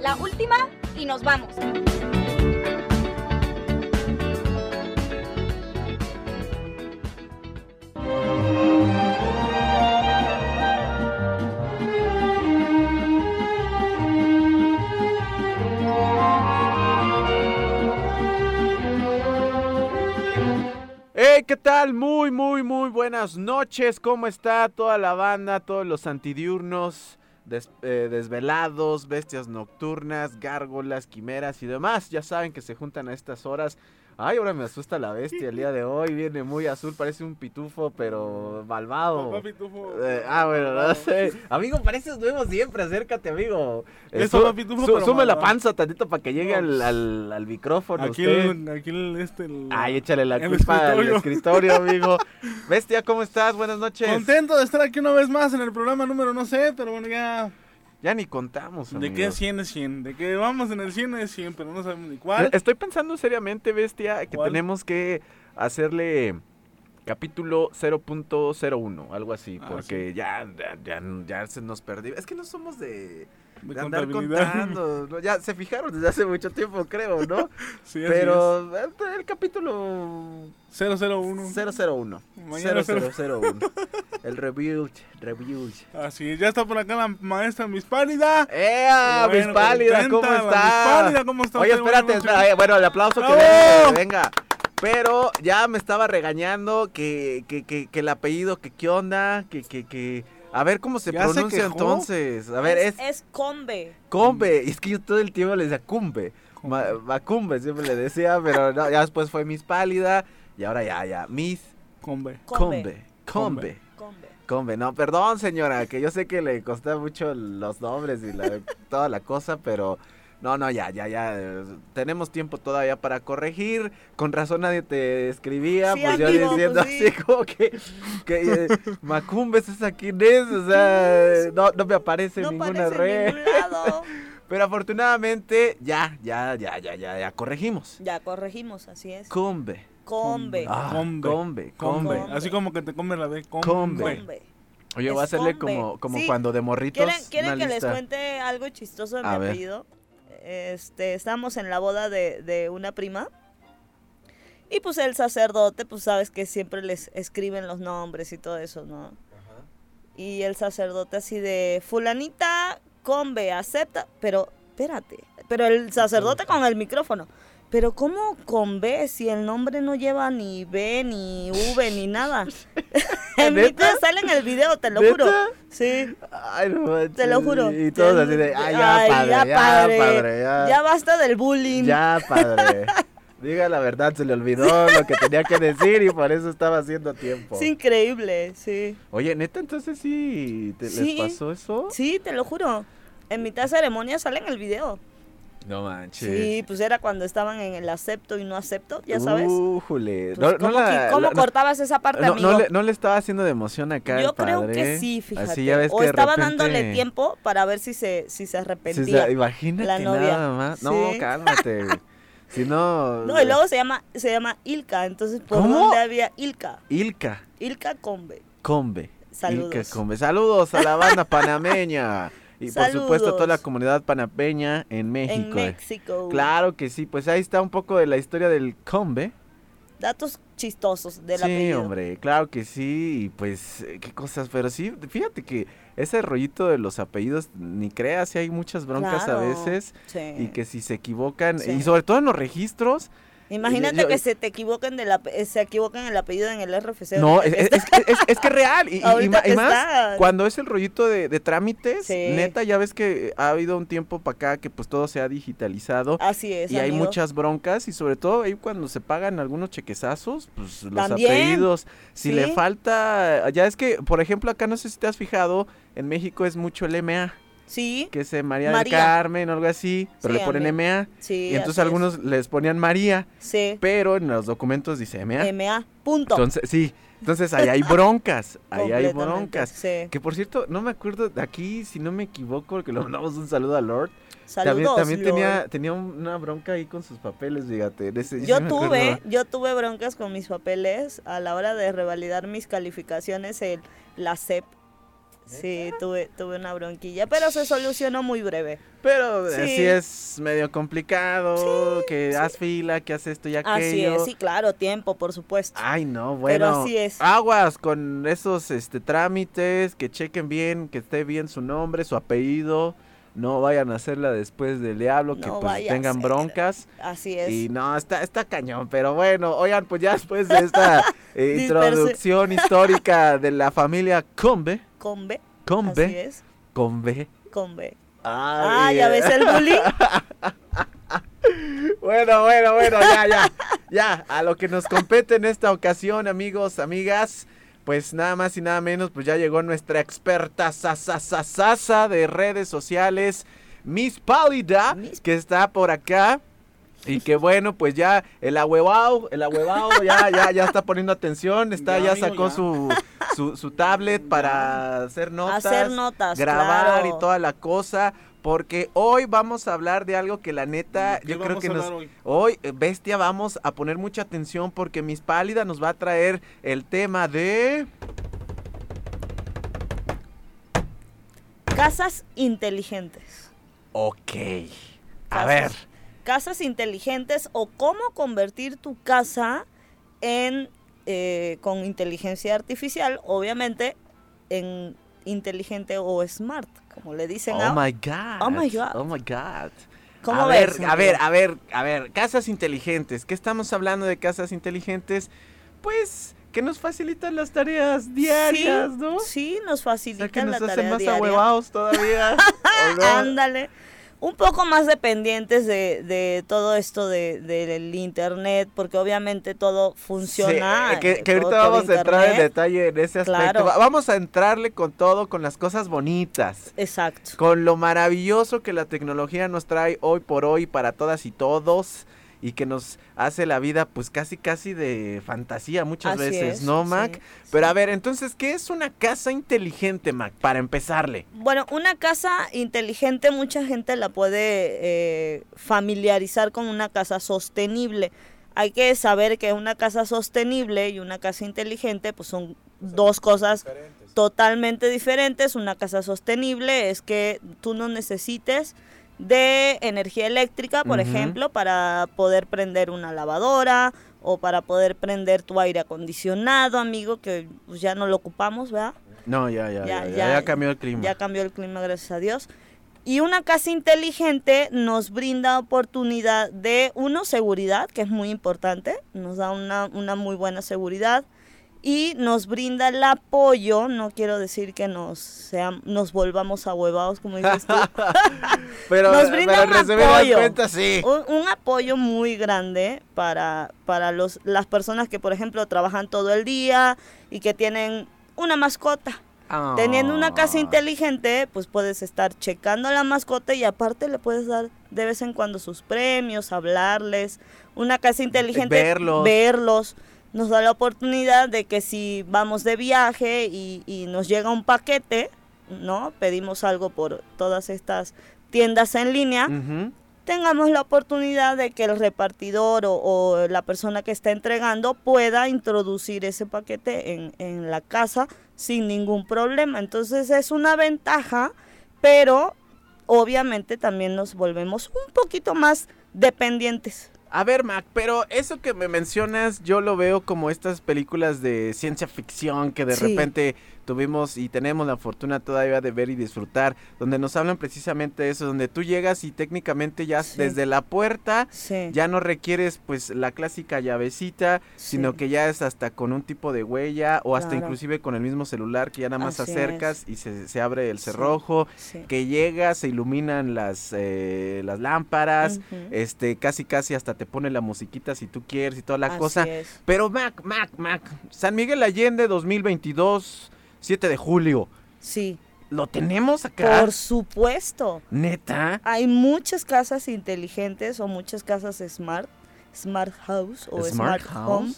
La última y nos vamos. Hey, ¿qué tal? Muy, muy, muy buenas noches. ¿Cómo está toda la banda, todos los antidiurnos, des- eh, desvelados, bestias nocturnas, gárgolas, quimeras y demás? Ya saben que se juntan a estas horas. Ay, ahora me asusta la bestia el día de hoy. Viene muy azul, parece un pitufo, pero malvado. Papá Pitufo. Eh, ah, bueno, no sé. Amigo, pareces nuevo siempre. Acércate, amigo. Eh, Pitufo, pero Sube la panza tantito para que llegue No, al, pues, al, al micrófono. Aquí, usted. el, aquí el, este, el- Ay, échale la culpa al escritorio, amigo. Bestia, ¿cómo estás? Buenas noches. Contento de estar aquí una vez más en el programa número no sé, pero bueno, ya. Ya ni contamos, ¿De amigo. qué 100 es 100? De que vamos en el 100 es 100, pero no sabemos ni cuál. Estoy pensando seriamente, Bestia, que ¿Cuál? tenemos que hacerle capítulo 0.01, algo así, Ah, porque ya, ya, ya, ya se nos perdió. Es que no somos de, De de andar contando. Ya se fijaron desde hace mucho tiempo, creo, ¿no? Sí, Pero el, capítulo es. 001. 001. Mañana 0001. El review, review. Así es, ya está por acá la maestra Miss Pálida. ¡Ea! Bueno, Miss Pálida, ¿cómo está? Miss Pálida, ¿cómo está Oye, espérate, eh, bueno, el aplauso que ¡Bravo! venga, que venga. Pero ya me estaba regañando que, que, que, que el apellido, que qué onda, que, que, que... A ver cómo se ¿Ya pronuncia entonces. A ver, es, es Combe. Combe. Y es que yo todo el tiempo le decía Cumbe. Ma- Macumbe siempre le decía, pero no, ya después fue Miss Pálida. Y ahora ya, ya, Miss Combe. Combe. Combe. Combe. Combe. Combe, no, perdón señora, que yo sé que le costó mucho los nombres y la- toda la cosa, pero no, no, ya, ya, ya, tenemos tiempo todavía para corregir, con razón nadie te escribía, Sí, pues yo amigo, diciendo pues sí. así como que, que eh, Macumbes es aquí, es, o sea, no, no me aparece en No ninguna aparece red, en ningún lado. pero afortunadamente ya, ya, ya, ya, ya, ya corregimos. ya corregimos, así es. Combe. Combe. Ah, Combe. combe, Combe. combe. Así como que te come la B. Combe. Combe. Combe. Oye, voy a hacerle combe. como, como Sí. cuando de morritos. ¿Quieren, quieren una que les cuente algo chistoso de mi ver. apellido? Este, estábamos en la boda de, de una prima. Y pues el sacerdote, pues sabes que siempre les escriben los nombres y todo eso, ¿no? Y el sacerdote así de, fulanita, combe, acepta, pero espérate, pero el sacerdote con el micrófono. Pero ¿cómo con B si el nombre no lleva ni B, ni V, ni nada? en mi sale en el video, te lo ¿Neta? juro. Sí. Ay, no manches. Te lo juro. Y todos así de, ay, ya, Ay, padre, ya, ya, padre, padre, ya. Ya basta del bullying. Ya, padre. Diga la verdad, se le olvidó lo que tenía que decir y por eso estaba haciendo tiempo. Es increíble, sí. Oye, neta, entonces sí, ¿te, Sí. ¿les pasó eso? Sí, te lo juro. En mitad de ceremonia sale en el video. No manches. Sí, pues era cuando estaban en el acepto y no acepto, ya sabes. Újule. Pues, No- no ¿cómo, la- qui- cómo la- no- cortabas esa parte, no, amigo? no le, no le estaba haciendo de emoción acá Yo el creo que sí, fíjate. Así ya ves o que estaba repente- dándole tiempo para ver si se, si se arrepentía. imagínate la novia. nada más. No, Sí. cálmate. si no... No, y luego se llama, se llama Ilka, entonces ¿por ¿Cómo? dónde había Ilka? Ilka. Ilka Combe. Combe. Saludos. Ilka Combe. Saludos a la banda panameña. Y por supuesto a toda la comunidad panameña en México. En México. Claro que sí, pues ahí está un poco de la historia del Combe. Datos chistosos del sí, apellido. hombre, claro que sí, y pues eh, qué cosas, pero sí, fíjate que ese rollito de los apellidos, ni creas, sí hay muchas broncas a veces, sí. y que si se equivocan, Sí. y sobre todo en los registros, Imagínate yo- que se te equivoquen del ape- eh, se equivoquen el apellido en el RFC. no, es, que es, es- que es real, y, y- más está- cuando es el rollito de, de trámites, Sí. neta, ya ves que ha habido un tiempo para acá que pues todo se ha digitalizado. Así es, Y hay muchas broncas y sobre todo ahí cuando se pagan algunos chequezazos, pues los También. apellidos, si le falta, ya es que, por ejemplo, acá no sé si te has fijado, en México es mucho el MA, Sí, que es eh, María, del María. Carmen o algo así, pero Sí, le ponen. MA, sí. y entonces es. algunos les ponían María, Sí, pero en los documentos dice MA. MA, punto. Entonces, sí, entonces ahí hay broncas, ahí hay broncas. Sí. Que por cierto, no me acuerdo, aquí, si no me equivoco, que le mandamos un saludo a Lord. Saludos. también también Lord. tenía, tenía un- una bronca ahí con sus papeles, fíjate. ese- Yo sí tuve, yo tuve broncas con mis papeles a la hora de revalidar mis calificaciones en la SEP. Sí, tuve, tuve una bronquilla, pero se solucionó muy breve. Pero Sí. sí es medio complicado, que haz fila, que haz esto y aquello. Así es, sí, claro, tiempo, por supuesto. Ay, no, Pero bueno. así es. Aguas con esos este trámites, que chequen bien, que esté bien su nombre, su apellido. No vayan a hacerla después del diablo, que pues tengan broncas. Así es. Y no, está, está cañón, pero bueno, oigan, pues ya después de esta eh, introducción histórica de la familia Combe, Con B. Así Combe, es, Combe. con B. Ah, Ah, ya ves el bullying. Bueno, bueno, bueno, ya, ya, ya, a lo que nos compete en esta ocasión, amigos, amigas, pues nada más y nada menos, pues ya llegó nuestra experta sasasasasa de redes sociales, Miss Pálida, Miss- que está por acá. Y que bueno, pues ya el ahuevao, el ahuevao ya, ya, ya está poniendo atención, está, Ya, ya, amigo, sacó ya. Su, su, su tablet para hacer notas. Hacer notas, grabar claro. y toda la cosa. Porque hoy vamos a hablar de algo que la neta, ¿De qué yo creo que nos, hoy? Hoy, eh, Bestia, vamos a poner mucha atención porque Miss Pálida nos va a traer el tema de... Casas inteligentes. Ok. A Casas. ver. Casas inteligentes o cómo convertir tu casa en eh, con inteligencia artificial, obviamente en inteligente o smart, como le dicen Oh ahora. my God. Oh my God. Oh my God. ¿Cómo a ves, ver, a ver, a ver, a ver, casas inteligentes. ¿Qué estamos hablando de casas inteligentes? Pues que nos facilitan las tareas diarias, sí, ¿no? Sí, nos O sea, facilitan que nos la hacen más ahuevados todavía. Ándale. Un poco más dependientes de, de todo esto de, del internet, porque obviamente todo funciona. Sí, eh, que, que todo ahorita vamos a entrar en detalle en ese aspecto. Claro. Vamos a entrarle con todo, con las cosas bonitas. Exacto. Con lo maravilloso que la tecnología nos trae hoy por hoy para todas y todos. Y que nos hace la vida pues casi casi de fantasía muchas Así veces, es, ¿no, Mac? sí. Pero a ver, entonces, ¿qué es una casa inteligente, Mac? Para empezarle. Bueno, una casa inteligente mucha gente la puede eh, familiarizar con una casa sostenible. Hay que saber que una casa sostenible y una casa inteligente pues son dos cosas totalmente diferentes. Una casa sostenible es que tú no necesites de energía eléctrica, por ejemplo, para poder prender una lavadora o para poder prender tu aire acondicionado, amigo, que pues, ya no lo ocupamos, ¿verdad? No, ya, ya, ya, Ya, ya, ya, ya cambió el clima. Ya cambió el clima, gracias a Dios. Y una casa inteligente nos brinda oportunidad de, uno, seguridad, que es muy importante, nos da una, una muy buena seguridad, y nos brinda el apoyo, no quiero decir que nos, sean, nos volvamos ahuevados, como dices tú, pero, nos brinda pero un apoyo. cuentas, sí. un, un apoyo muy grande para, para los, las personas que, por ejemplo, trabajan todo el día y que tienen una mascota. Teniendo una casa Ah. inteligente, pues puedes estar checando a la mascota y aparte le puedes dar de vez en cuando sus premios, hablarles. Una casa inteligente, Verlos. verlos. Nos da la oportunidad de que si vamos de viaje y, y nos llega un paquete, ¿no? Pedimos algo por todas estas tiendas en línea, tengamos la oportunidad de que el repartidor o, o la persona que está entregando pueda introducir ese paquete en, en la casa sin ningún problema. Entonces es una ventaja, pero obviamente también nos volvemos un poquito más dependientes. A ver, Mac, pero eso que me mencionas, yo lo veo como estas películas de ciencia ficción que de Sí. repente tuvimos y tenemos la fortuna todavía de ver y disfrutar, donde nos hablan precisamente de eso, donde tú llegas y técnicamente ya Sí. desde la puerta Sí. ya no requieres pues la clásica llavecita, sino que ya es hasta con un tipo de huella o hasta Claro. inclusive con el mismo celular que ya nada más Así acercas y se, se abre el cerrojo, que llega, se iluminan las, eh, las lámparas, este, casi casi hasta te pone la musiquita si tú quieres y toda la Así cosa. es. Pero Mac, Mac, Mac, San Miguel Allende 2022, 7 de julio, Sí, ¿lo tenemos acá? por supuesto. Neta. Hay muchas casas inteligentes o muchas casas smart, smart house o Smart smart, home.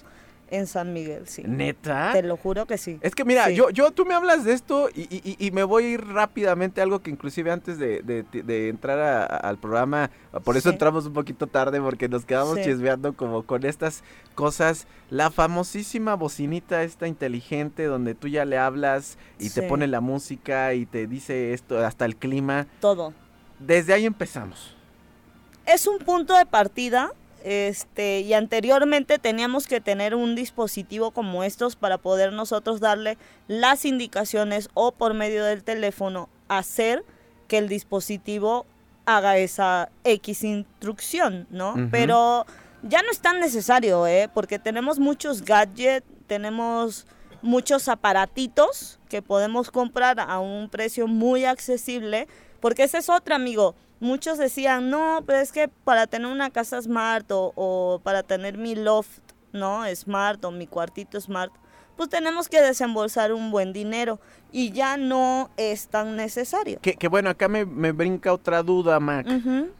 En San Miguel, sí. ¿Neta? Te lo juro que sí. Es que mira, Sí. yo, yo, tú me hablas de esto y, y- y- me voy a ir rápidamente a algo que inclusive antes de, de- de entrar a- a- al programa, por eso Sí. entramos un poquito tarde porque nos quedamos Sí. chismeando como con estas cosas. La famosísima bocinita esta inteligente donde tú ya le hablas y te pone la música y te dice esto, hasta el clima. Todo. Desde ahí empezamos. es un punto de partida. Este, y anteriormente teníamos que tener un dispositivo como estos para poder nosotros darle las indicaciones o por medio del teléfono hacer que el dispositivo haga esa X instrucción, ¿no? Pero ya no es tan necesario, ¿eh? Porque tenemos muchos gadgets, tenemos muchos aparatitos que podemos comprar a un precio muy accesible, porque ese es otro, amigo. Muchos decían, no, pero es que para tener una casa smart o, para tener mi loft, ¿no? Smart o mi cuartito smart, pues tenemos que desembolsar un buen dinero y ya no es tan necesario. Que, que bueno, acá me, me brinca otra duda, Mac.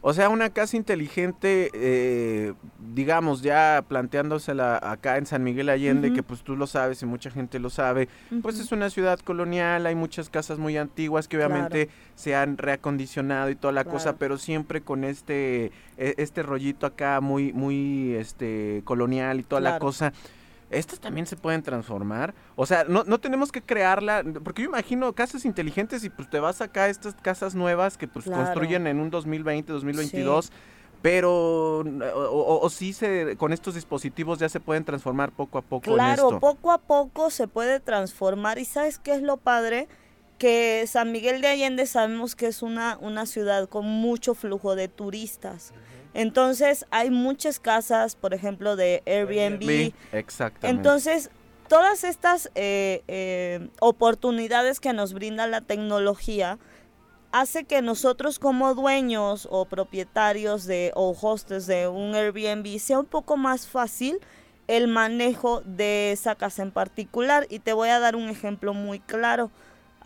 O sea, una casa inteligente, eh, digamos, ya planteándosela acá en San Miguel Allende, que pues tú lo sabes y mucha gente lo sabe, pues es una ciudad colonial, hay muchas casas muy antiguas que obviamente se han reacondicionado y toda la cosa, pero siempre con este, e- este rollito acá muy, muy este, colonial y toda la cosa. ¿Estas también se pueden transformar? O sea, no, no tenemos que crearla, porque yo imagino casas inteligentes y pues te vas acá a estas casas nuevas que pues Claro. construyen en un 2020, 2022, pero o, o- o sí se, con estos dispositivos ya se pueden transformar poco a poco en Claro, esto. poco a poco se puede transformar y sabes qué es lo padre que San Miguel de Allende sabemos que es una, una ciudad con mucho flujo de turistas. Entonces hay muchas casas, por ejemplo, de Airbnb. Exactamente. Entonces, todas estas eh, eh, oportunidades que nos brinda la tecnología hace que nosotros como dueños o propietarios de o hostes de un Airbnb sea un poco más fácil el manejo de esa casa en particular y te voy a dar un ejemplo muy claro.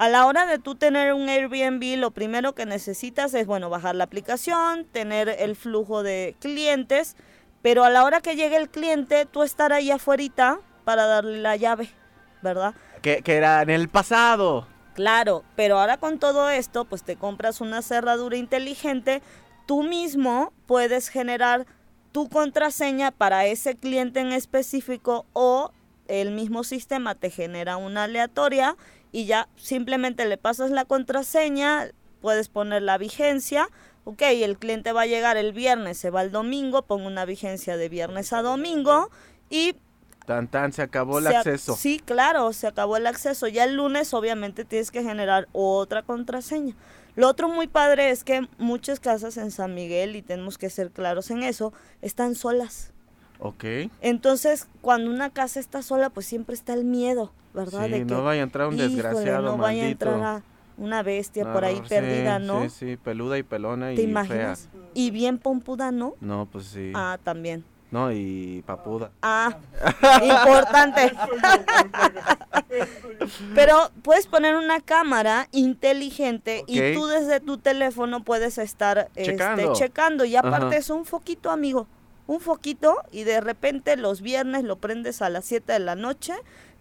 A la hora de tú tener un Airbnb, lo primero que necesitas es, bueno, bajar la aplicación, tener el flujo de clientes, pero a la hora que llegue el cliente, tú estar ahí afuera para darle la llave, ¿verdad? que, que era en el pasado. Claro, pero ahora con todo esto, pues te compras una cerradura inteligente, tú mismo puedes generar tu contraseña para ese cliente en específico o el mismo sistema te genera una aleatoria y ya simplemente le pasas la contraseña, puedes poner la vigencia, ok, el cliente va a llegar el viernes, se va el domingo, pongo una vigencia de viernes a domingo y Tan tan, se acabó el se acceso. Sí, claro, se acabó el acceso. Ya el lunes obviamente tienes que generar otra contraseña. Lo otro muy padre es que muchas casas en San Miguel, y tenemos que ser claros en eso, están solas. Ok. Entonces, cuando una casa está sola, pues siempre está el miedo, ¿verdad? Sí, de que, no vaya a entrar un desgraciado no vaya a entrar a una bestia por ahí sí, perdida, ¿no? Sí, sí, peluda y pelona ¿Te y fea. imaginas? Y bien pompuda, ¿no? No, pues sí. Ah, también. No, y papuda. Ah, importante. Pero puedes poner una cámara inteligente y tú desde tu teléfono puedes estar este, Checando. checando. Y aparte Ajá. es un foquito, amigo. Un foquito y de repente los viernes lo prendes a las 7 de la noche,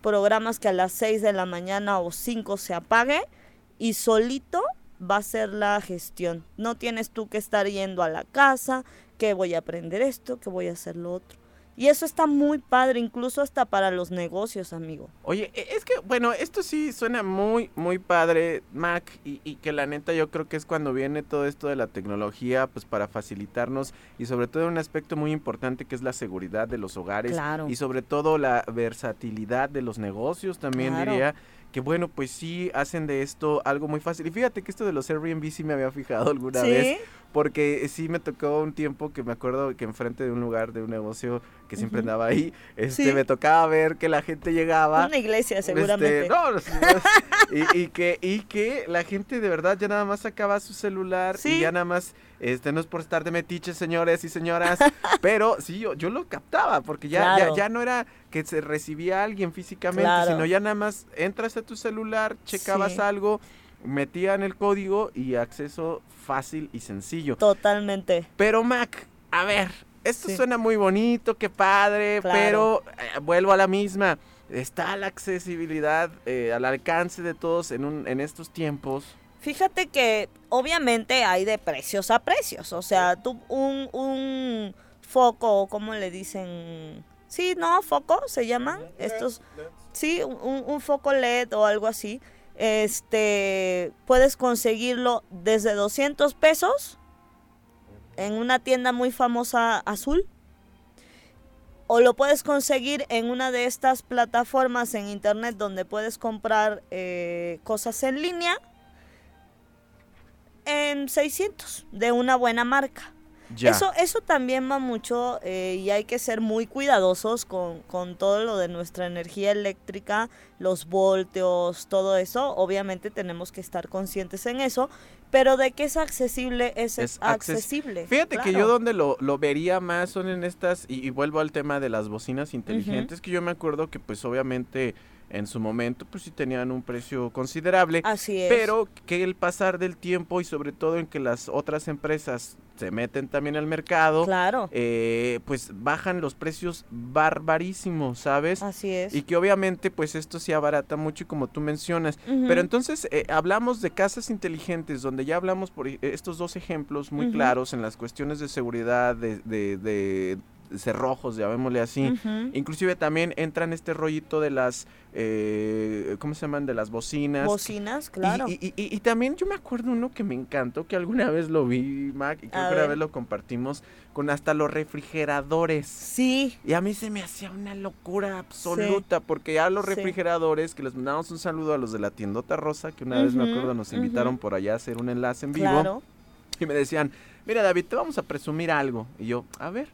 programas que a las 6 de la mañana o 5 se apague y solito va a ser la gestión. No tienes tú que estar yendo a la casa, que voy a aprender esto, que voy a hacer lo otro. Y eso está muy padre, incluso hasta para los negocios, amigo. Oye, e- es que, bueno, esto sí suena muy, muy padre, Mac, y, y que la neta yo creo que es cuando viene todo esto de la tecnología, pues para facilitarnos y sobre todo un aspecto muy importante que es la seguridad de los hogares Claro. y sobre todo la versatilidad de los negocios también Claro. diría que bueno, pues sí hacen de esto algo muy fácil. Y fíjate que esto de los Airbnb sí me había fijado alguna vez. Porque sí me tocó un tiempo que me acuerdo que enfrente de un lugar, de un negocio que siempre Ujú. andaba ahí, este, Sí. me tocaba ver que la gente llegaba. Una iglesia, este, seguramente. no, no, y, y que, y que la gente de verdad ya nada más sacaba su celular y Sí. ya nada más, este, no es por estar de metiches, señores y señoras, pero sí, yo, yo lo captaba, porque ya, Claro. ya, ya no era que se recibía a alguien físicamente, Claro. sino ya nada más entras a tu celular, checabas Sí. algo, metían el código y acceso fácil y sencillo. Totalmente. Pero Mac, a ver, esto Sí. suena muy bonito, qué padre, Claro. pero eh, vuelvo a la misma. Está la accesibilidad eh, al alcance de todos en, un, en estos tiempos. Fíjate que obviamente hay de precios a precios. O sea, tú un, un foco, ¿cómo le dicen? Sí, no, foco se llaman. Estos, sí, un, un foco LED o algo así. Este, puedes conseguirlo desde 200 pesos en una tienda muy famosa azul. O lo puedes conseguir en una de estas plataformas en internet donde puedes comprar eh, cosas en línea en 600 de una buena marca. Ya. Eso, eso también va mucho eh, y hay que ser muy cuidadosos con, con todo lo de nuestra energía eléctrica, los voltios, todo eso. Obviamente tenemos que estar conscientes en eso, pero de que es accesible, es, Es acces- accesible. Fíjate que yo donde lo, lo vería más son en estas, y, y vuelvo al tema de las bocinas inteligentes, que yo me acuerdo que pues obviamente en su momento pues sí tenían un precio considerable, Así es. pero que el pasar del tiempo y sobre todo en que las otras empresas se meten también al mercado, Claro, eh, pues bajan los precios barbarísimos, ¿sabes? así es. Y que obviamente pues esto sí abarata mucho y como tú mencionas. Pero entonces eh, hablamos de casas inteligentes donde ya hablamos por e- estos dos ejemplos muy claros en las cuestiones de seguridad, de, de, de cerrojos, llamémosle así. Ujú. Inclusive también entra en este rollito de las, eh, ¿cómo se llaman? De las bocinas. Bocinas, claro. Y, y- y- y también yo me acuerdo uno que me encantó, que alguna vez lo vi, Mac, y creo A que una vez lo compartimos, con hasta los refrigeradores. Sí, Y a mí se me hacía una locura absoluta, porque ya los Sí. refrigeradores, que les mandamos un saludo a los de la tiendota rosa, que una vez me acuerdo nos invitaron por allá a hacer un enlace en vivo, claro. y me decían, mira David, te vamos a presumir algo. Y yo, a ver.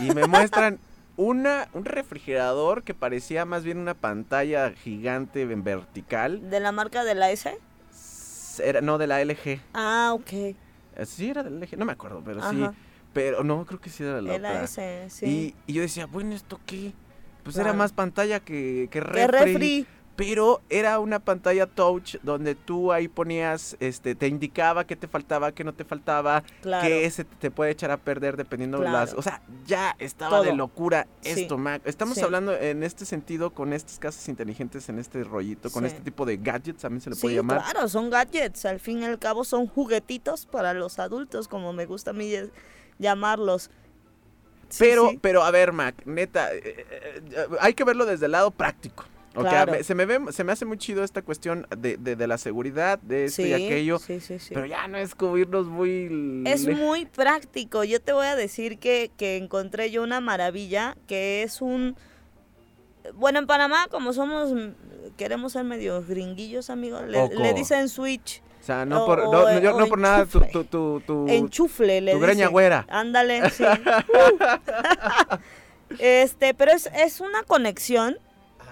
Y me muestran una, un refrigerador que parecía más bien una pantalla gigante en vertical. ¿De la marca de la S? Era, no, de la LG. Ah, ok. Eh, Sí, era de la LG, no me acuerdo, pero sí. Pero no, creo que sí era de la. S, sí. Y, y yo decía, bueno, ¿esto qué? Pues era Claro. más pantalla que, que refri. ¿Qué refri? Pero era una pantalla touch donde tú ahí ponías, este, te indicaba qué te faltaba, qué no te faltaba, Claro. qué se te puede echar a perder dependiendo de las... O sea, ya estaba de locura Sí. esto, Mac. Estamos Sí. hablando en este sentido con estas casas inteligentes, en este rollito, con Sí. este tipo de gadgets, también se le puede llamar. claro, son gadgets. Al fin y al cabo son juguetitos para los adultos, como me gusta a mí llamarlos. Pero, pero a ver, Mac, neta, eh, eh, eh, hay que verlo desde el lado práctico. Ok, Claro. se me ve, se me hace muy chido esta cuestión de, de- de la seguridad, de esto y aquello. sí, sí, sí. Pero ya no es cubrirnos muy... Es muy práctico. Yo te voy a decir que, que encontré yo una maravilla, que es un... Bueno, en Panamá, como somos, queremos ser medio gringuillos, amigos, le, dicen switch, O sea, no o- por, o- no, no, yo- o no por nada tu, tu, tu, tu, enchufle, le tu greña dicen. güera. Ándale, sí. este, pero es, es una conexión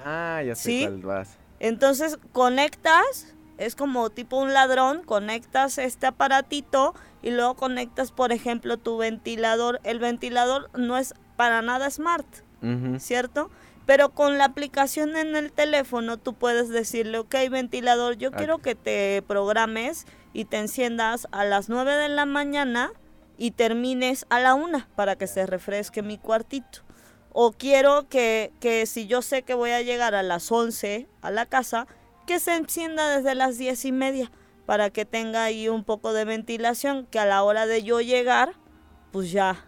Ah, ya sé ¿Sí? cuál vas. Entonces conectas, es como tipo un ladrón, conectas este aparatito y luego conectas, por ejemplo, tu ventilador. El ventilador no es para nada smart. ¿cierto? Pero con la aplicación en el teléfono tú puedes decirle, ok, ventilador, yo quiero que te programes y te enciendas a las 9 de la mañana y termines a la 1 para que se refresque mi cuartito. O quiero que, que si yo sé que voy a llegar a las 11 a la casa, que se encienda desde las 10 y media para que tenga ahí un poco de ventilación, que a la hora de yo llegar, pues ya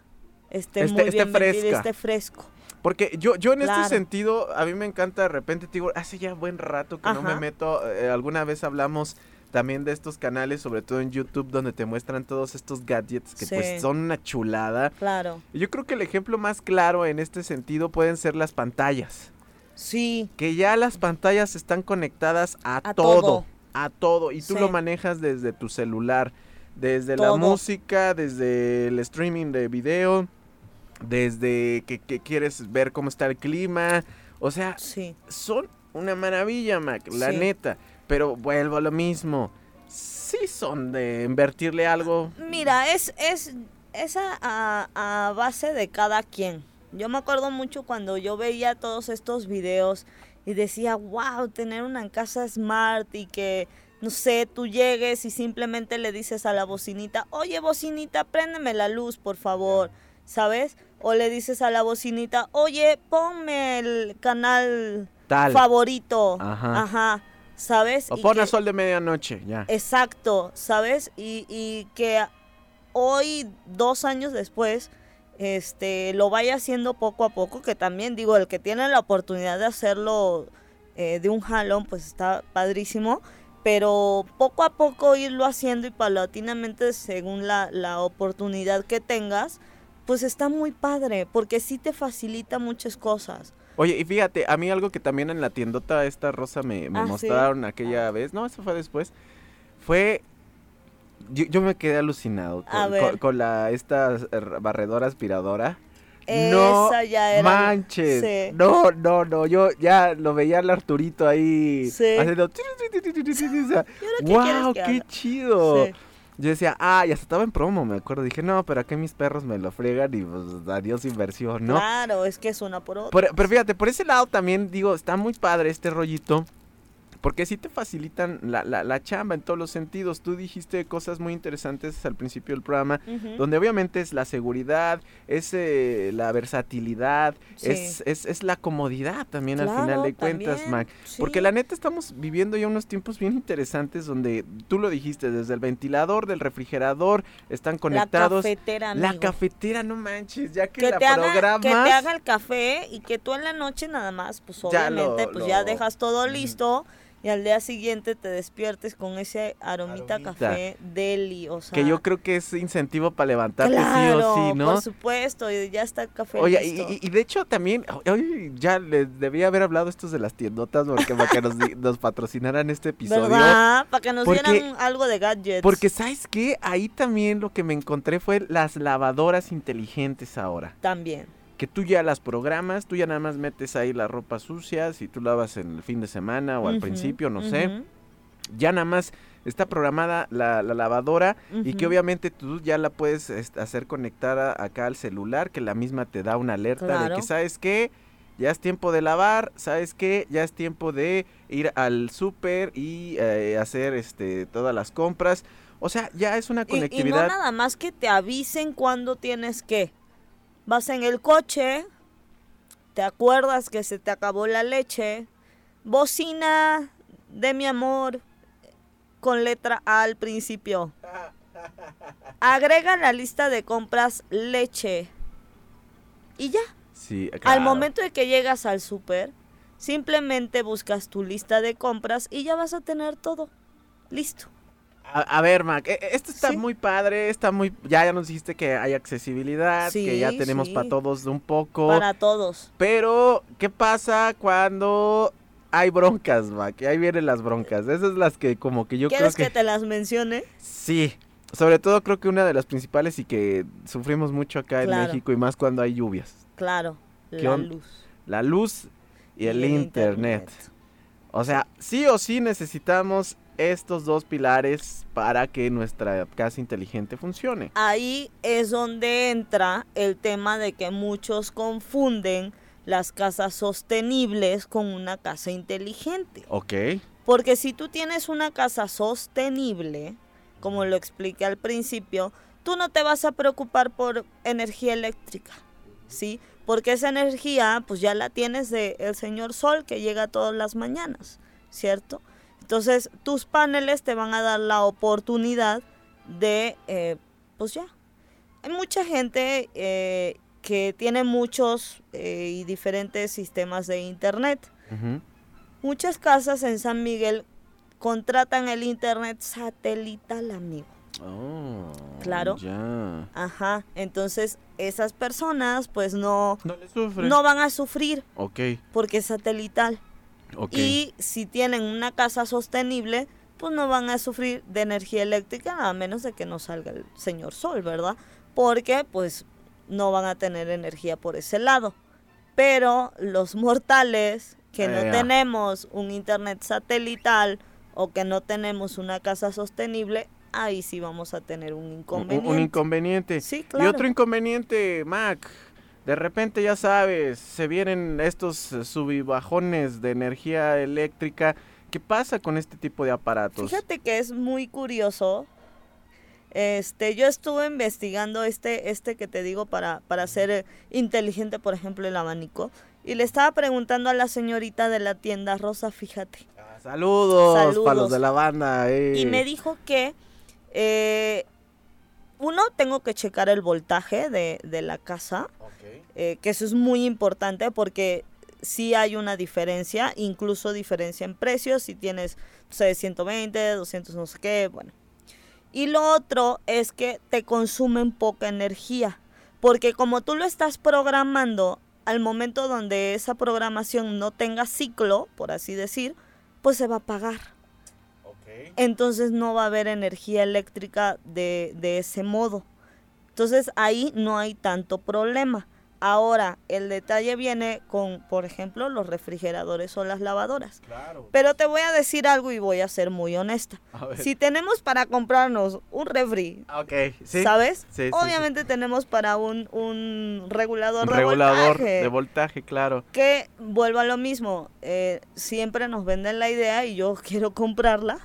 esté, muy bien fresca. esté fresco. Porque yo, yo en Claro. este sentido, a mí me encanta de repente, te digo, hace ya buen rato que no me meto, eh, alguna vez hablamos también de estos canales, sobre todo en YouTube, donde te muestran todos estos gadgets que Sí. pues son una chulada. Claro. Yo creo que el ejemplo más claro en este sentido pueden ser las pantallas. Sí, Que ya las pantallas están conectadas a, A todo, todo. A todo. Y tú Sí. lo manejas desde tu celular. Desde la música, desde el streaming de video, desde que, que quieres ver cómo está el clima. O sea, sí. son una maravilla, Mac, la Sí. neta. Pero vuelvo a lo mismo. Sí son de invertirle algo. Mira, es, es, es a, a- base de cada quien. Yo me acuerdo mucho cuando yo veía todos estos videos y decía, wow, tener una casa smart y que, no sé, tú llegues y simplemente le dices a la bocinita, oye bocinita, préndeme la luz, por favor. ¿sabes? O le dices a la bocinita, oye, ponme el canal Tal. favorito. Ajá. Ajá. ¿Sabes? O pon a sol de medianoche, ya. Exacto, ¿sabes? Y, y que hoy, dos años después, este, lo vaya haciendo poco a poco, que también digo, el que tiene la oportunidad de hacerlo eh, de un jalón, pues está padrísimo, pero poco a poco irlo haciendo y paulatinamente según la, la oportunidad que tengas, pues está muy padre, porque sí te facilita muchas cosas. Oye, y fíjate, a mí algo que también en la tiendota esta rosa me, me Ah, ¿sí? mostraron aquella vez, no, eso fue después, fue... Yo, yo me quedé alucinado con, con- con la esta barredora aspiradora. No Esa ya era... manches. Sí. No, no, no. Yo ya lo veía al Arturito ahí Sí. haciendo. ¿Y ahora qué ¡Wow! ¡Qué haga? chido! Sí. Yo decía, ah, ya estaba en promo, me acuerdo. Dije, no, pero aquí mis perros me lo fregan y pues adiós inversión, ¿no? Claro, es que es una por otra. Pero fíjate, por ese lado también digo, está muy padre este rollito. Porque sí te facilitan la, la, la chamba en todos los sentidos. Tú dijiste cosas muy interesantes al principio del programa donde obviamente es la seguridad, es eh, la versatilidad, Sí. es, es, es la comodidad también al final de cuentas, también, Mac. Porque la neta estamos viviendo ya unos tiempos bien interesantes donde tú lo dijiste, desde el ventilador, del refrigerador, están conectados. La cafetera, La amigo. cafetera, no manches, ya que, que la te, haga, programas. que te haga el café y que tú en la noche nada más, pues Ya lo- obviamente, pues ya dejas todo listo y al día siguiente te despiertes con ese aromita, Aromita. café deli, o sea. que yo creo que es incentivo para levantarte claro, sí o sí, ¿no? por supuesto, y ya está el café Oye, y, listo. y- y de hecho también, hoy ya les debía haber hablado estos de las tiendotas porque para que nos, nos patrocinaran este episodio. ¿Verdad? Para que nos Porque- dieran algo de gadgets. Porque sabes qué, ahí también lo que me encontré fue las lavadoras inteligentes ahora. También. Que tú ya las programas, tú ya nada más metes ahí la ropa sucia, si tú lavas en el fin de semana o al principio, no sé. Ya nada más está programada la, la lavadora y que obviamente tú ya la puedes este, hacer conectar a- acá al celular, que la misma te da una alerta de que sabes qué, ya es tiempo de lavar, sabes qué, ya es tiempo de ir al súper y eh, hacer este todas las compras. O sea, ya es una Y- Y, conectividad. no nada más que te avisen cuando tienes que. Vas en el coche, te acuerdas que se te acabó la leche, bocina de mi amor con letra A al principio. Agrega la lista de compras leche. Y ya, Sí, al momento de que llegas al súper, simplemente buscas tu lista de compras y ya vas a tener todo listo. A, a ver, Mac, e- e- esto está Sí. muy padre, está muy... Ya, ya nos dijiste que hay accesibilidad, que ya tenemos sí. para todos un poco. Para todos. Pero, ¿qué pasa cuando hay broncas, Mac? Ahí vienen las broncas. Esas es las que como que yo creo ¿Quieres que... que te las mencione? Sí. Sobre todo creo que una de las principales y que sufrimos mucho acá en. México y más cuando hay lluvias. Claro, ¿Qué la luz. La luz y, el, internet. O sea, sí o sí necesitamos estos dos pilares para que nuestra casa inteligente funcione. Ahí es donde entra el tema de que muchos confunden las casas sostenibles con una casa inteligente. Ok. Porque si tú tienes una casa sostenible, como lo expliqué al principio, tú no te vas a preocupar por energía eléctrica, ¿sí? Porque esa energía, pues ya la tienes de el señor sol que llega todas las mañanas, ¿cierto? Entonces, tus paneles te van a dar la oportunidad de, eh, pues ya. Hay mucha gente eh, que tiene muchos eh, y diferentes sistemas de internet. Muchas casas en San Miguel contratan el internet satelital, amigo. Oh, Claro. Ya. Ajá, entonces esas personas pues no, No le sufre. no van a sufrir Ok, porque es satelital. Y si tienen una casa sostenible, pues no van a sufrir de energía eléctrica a menos de que no salga el señor sol, ¿verdad? Porque pues no van a tener energía por ese lado. Pero los mortales que no Eh, tenemos un internet satelital o que no tenemos una casa sostenible, ahí sí vamos a tener un Un- un- inconveniente. Un, inconveniente. Sí, Y claro. otro inconveniente, Mac. De repente, ya sabes, se vienen estos eh, subibajones de energía eléctrica. ¿Qué pasa con este tipo de aparatos? Fíjate que es muy curioso. Este, yo estuve investigando este, este que te digo para, para ser eh, inteligente, por ejemplo, el abanico. Y le estaba preguntando a la señorita de la tienda Rosa, fíjate. Ah, saludos, para los de la banda. eh. Y me dijo que eh, uno, tengo que checar el voltaje de, de la casa, eh, que eso es muy importante porque sí hay una diferencia, incluso diferencia en precios, si tienes, no sé, 120, 200, no sé qué, bueno. Y lo otro es que te consumen poca energía, porque como tú lo estás programando, al momento donde esa programación no tenga ciclo, por así decir, pues se va a apagar Entonces no va a haber energía eléctrica de, de ese modo. Entonces ahí no hay tanto problema. Ahora, el detalle viene con, por ejemplo, los refrigeradores o las lavadoras. Claro. Pero te voy a decir algo y voy a ser muy honesta. A ver. Si tenemos para comprarnos un refri, Ok, sí. ¿sabes? Sí. Obviamente tenemos para un, un regulador, Un de regulador voltaje de voltaje, claro. que vuelvo a lo mismo, eh, siempre nos venden la idea y yo quiero comprarla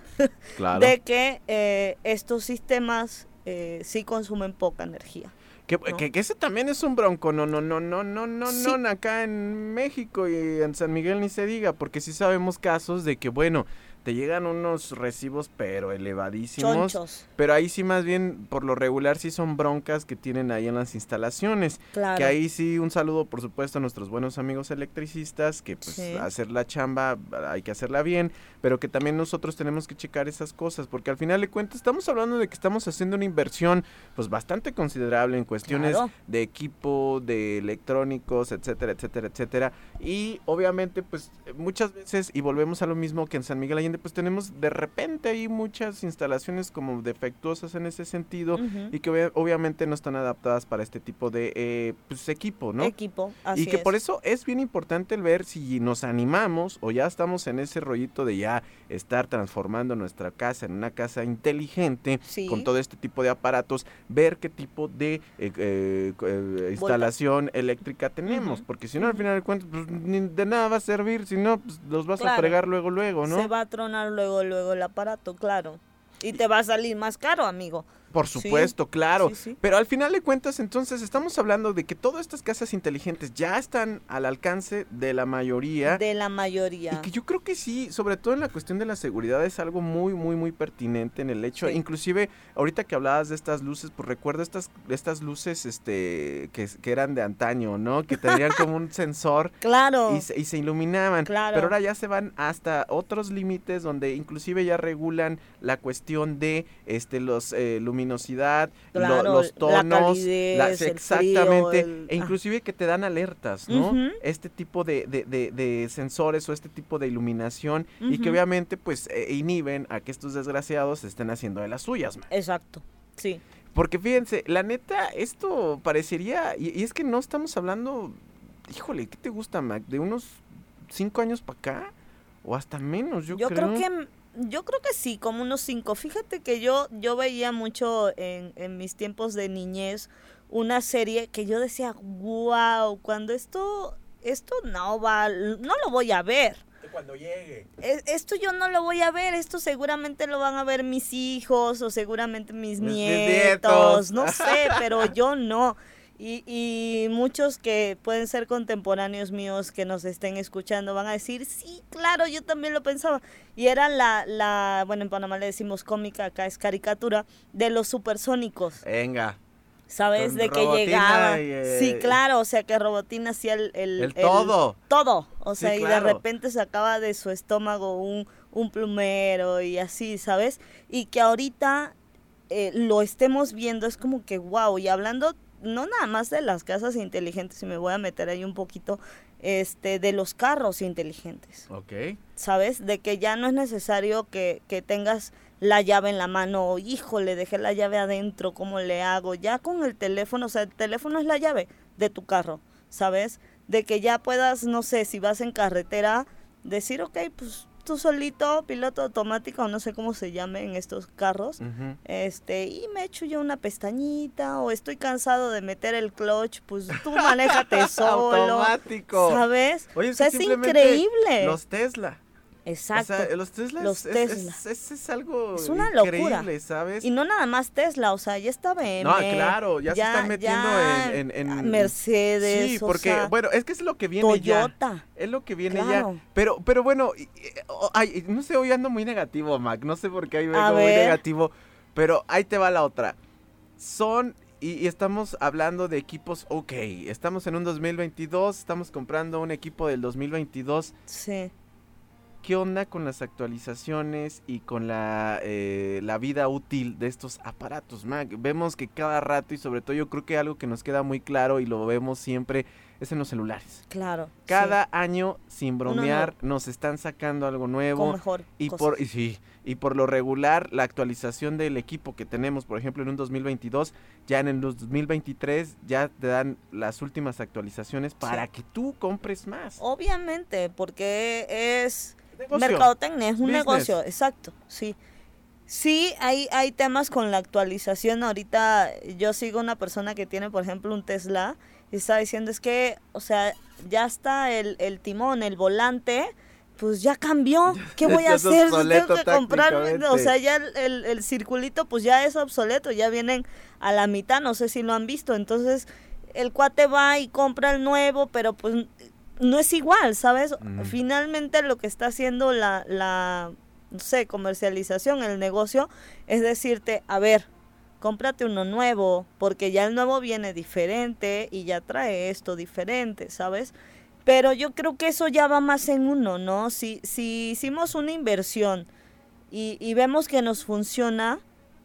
Claro. de que eh, estos sistemas eh, sí consumen poca energía. Que, ¿no? que, que ese también es un bronco, no, no, no, no, no, no, Sí. no, acá en México y en San Miguel ni se diga, porque sí sabemos casos de que, bueno, te llegan unos recibos pero elevadísimos, Chonchos, pero ahí sí más bien, por lo regular, sí son broncas que tienen ahí en las instalaciones, claro. que ahí sí un saludo, por supuesto, a nuestros buenos amigos electricistas, que pues Sí. hacer la chamba hay que hacerla bien, pero que también nosotros tenemos que checar esas cosas, porque al final de cuentas estamos hablando de que estamos haciendo una inversión pues bastante considerable en cuestiones Claro. de equipo, de electrónicos, etcétera, etcétera, etcétera. Y obviamente pues muchas veces, y volvemos a lo mismo que en San Miguel Allende, pues tenemos de repente ahí muchas instalaciones como defectuosas en ese sentido y que obvia- obviamente no están adaptadas para este tipo de eh, pues, equipo, ¿no? Equipo, así y que es. por eso es bien importante el ver si nos animamos o ya estamos en ese rollito de ya estar transformando nuestra casa en una casa inteligente Sí. con todo este tipo de aparatos, ver qué tipo de eh, eh, eh, instalación eléctrica tenemos, porque si no al final de cuentas pues, ni de nada va a servir, si no pues, los vas a fregar luego luego, ¿no? Se va a luego, luego el aparato, claro. Y te va a salir más caro, amigo. Por Sí, supuesto, claro. sí, sí. Pero al final de cuentas, entonces estamos hablando de que todas estas casas inteligentes ya están al alcance de la mayoría. De la mayoría. Y que yo creo que sí, sobre todo en la cuestión de la seguridad es algo muy, muy, muy pertinente en el hecho. Inclusive, ahorita que hablabas de estas luces, pues recuerdo estas, estas luces este, que, que eran de antaño, ¿no? Que tenían como un sensor Claro. y se, y se iluminaban. Claro. Pero ahora ya se van hasta otros límites donde inclusive ya regulan la cuestión de este los eh, luminosidad, lo- los la tonos, calidez, la- el frío, exactamente, el- e inclusive que te dan alertas, ¿no? Este tipo de, de- de- de sensores o este tipo de iluminación y que obviamente pues eh, inhiben a que estos desgraciados estén haciendo de las suyas, man. Exacto. Sí. Porque fíjense, la neta, esto parecería, y, y es que no estamos hablando, híjole, ¿qué te gusta, Mac? ¿De unos cinco años para acá? O hasta menos, yo, Yo, creo. creo. que yo creo que sí, como unos cinco. Fíjate que yo yo veía mucho en, en mis tiempos de niñez una serie que yo decía, wow, cuando esto esto no va, no lo voy a ver. Cuando llegue. E- Esto yo no lo voy a ver, esto seguramente lo van a ver mis hijos o seguramente mis, Mis- mis nietos. nietos, no sé, pero yo no. Y, y muchos que pueden ser contemporáneos míos que nos estén escuchando van a decir, sí, claro, yo también lo pensaba. Y era la, la bueno, en Panamá le decimos cómica, acá es caricatura, de los supersónicos. Venga. ¿Sabes? Con De que llegaba. y, eh, Sí, claro, o sea que Robotina hacía el... El, El todo. Todo. O Sí, sea, y de repente sacaba de su estómago un, un plumero y así, ¿sabes? Y que ahorita eh, lo estemos viendo es como que wow. Y hablando no nada más de las casas inteligentes, y me voy a meter ahí un poquito, este, de los carros inteligentes. Ok. ¿sabes? De que ya no es necesario que, que tengas la llave en la mano, o, híjole, dejé la llave adentro, ¿cómo le hago? Ya con el teléfono, o sea, el teléfono es la llave de tu carro, ¿sabes? De que ya puedas, no sé, si vas en carretera, decir, ok, pues tú solito, piloto automático, no sé cómo se llame en estos carros, este, y me echo yo una pestañita, o estoy cansado de meter el clutch, pues tú manéjate solo, Automático. ¿sabes? Oye, o sea, es increíble. Los Tesla. Exacto. O sea, los Tesla, Los es, Tesla. Es, es- es algo Es una increíble, locura. ¿sabes? Y no nada más Tesla, o sea, ya está BM. No, claro, ya se están metiendo en- en- en- Mercedes, Sí, o porque, sea, bueno, es que es lo que viene ya. Es lo que viene Claro. ya. Pero, pero bueno, ay, no sé, hoy ando muy negativo, Mac. No sé por qué hoy vengo muy negativo. Pero ahí te va la otra. Son, y, y estamos hablando de equipos, ok, estamos en un 2022, estamos comprando un equipo del 2022. Sí. ¿Qué onda con las actualizaciones y con la, eh, la vida útil de estos aparatos, Mac? Vemos que cada rato y sobre todo yo creo que algo que nos queda muy claro y lo vemos siempre es en los celulares. Claro. Cada año, sin bromear, nos están sacando algo nuevo. con mejor Y cosas. por, y sí, y por lo regular, la actualización del equipo que tenemos, por ejemplo, en un 2022, ya en el 2023 ya te dan las últimas actualizaciones para que tú compres más. Obviamente, porque es Negocio. mercadotecnia, es un Business. negocio, exacto, sí. Sí, hay, hay temas con la actualización. Ahorita yo sigo una persona que tiene, por ejemplo, un Tesla y está diciendo es que, o sea, ya está el, el timón, el volante, pues ya cambió. ¿Qué voy a hacer? obsoleto Tengo que comprar, o sea, ya el, el- el circulito pues ya es obsoleto, ya vienen a la mitad, no sé si lo han visto. Entonces, el cuate va y compra el nuevo, pero pues no es igual, ¿sabes? Mm. Finalmente lo que está haciendo la, la, no sé, comercialización, el negocio, es decirte, a ver, cómprate uno nuevo, porque ya el nuevo viene diferente y ya trae esto diferente, ¿sabes? Pero yo creo que eso ya va más en uno, ¿no? Si, si hicimos una inversión y, y vemos que nos funciona,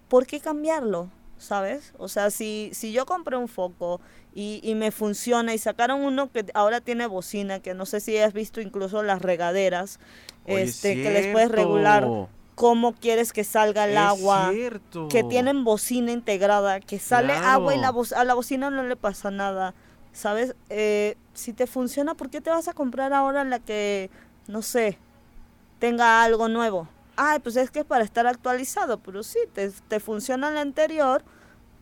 ¿por qué cambiarlo? ¿Sabes? O sea, si, si yo compré un foco y, y me funciona y sacaron uno que ahora tiene bocina, que no sé si has visto incluso las regaderas, Oye, este, que les puedes regular cómo quieres que salga el Es agua, cierto. que tienen bocina integrada, que sale agua y la bo- a la bocina no le pasa nada, ¿sabes? Eh, si te funciona, ¿por qué te vas a comprar ahora la que, no sé, tenga algo nuevo? Ay, pues es que es para estar actualizado, pero sí, te, te funciona la anterior,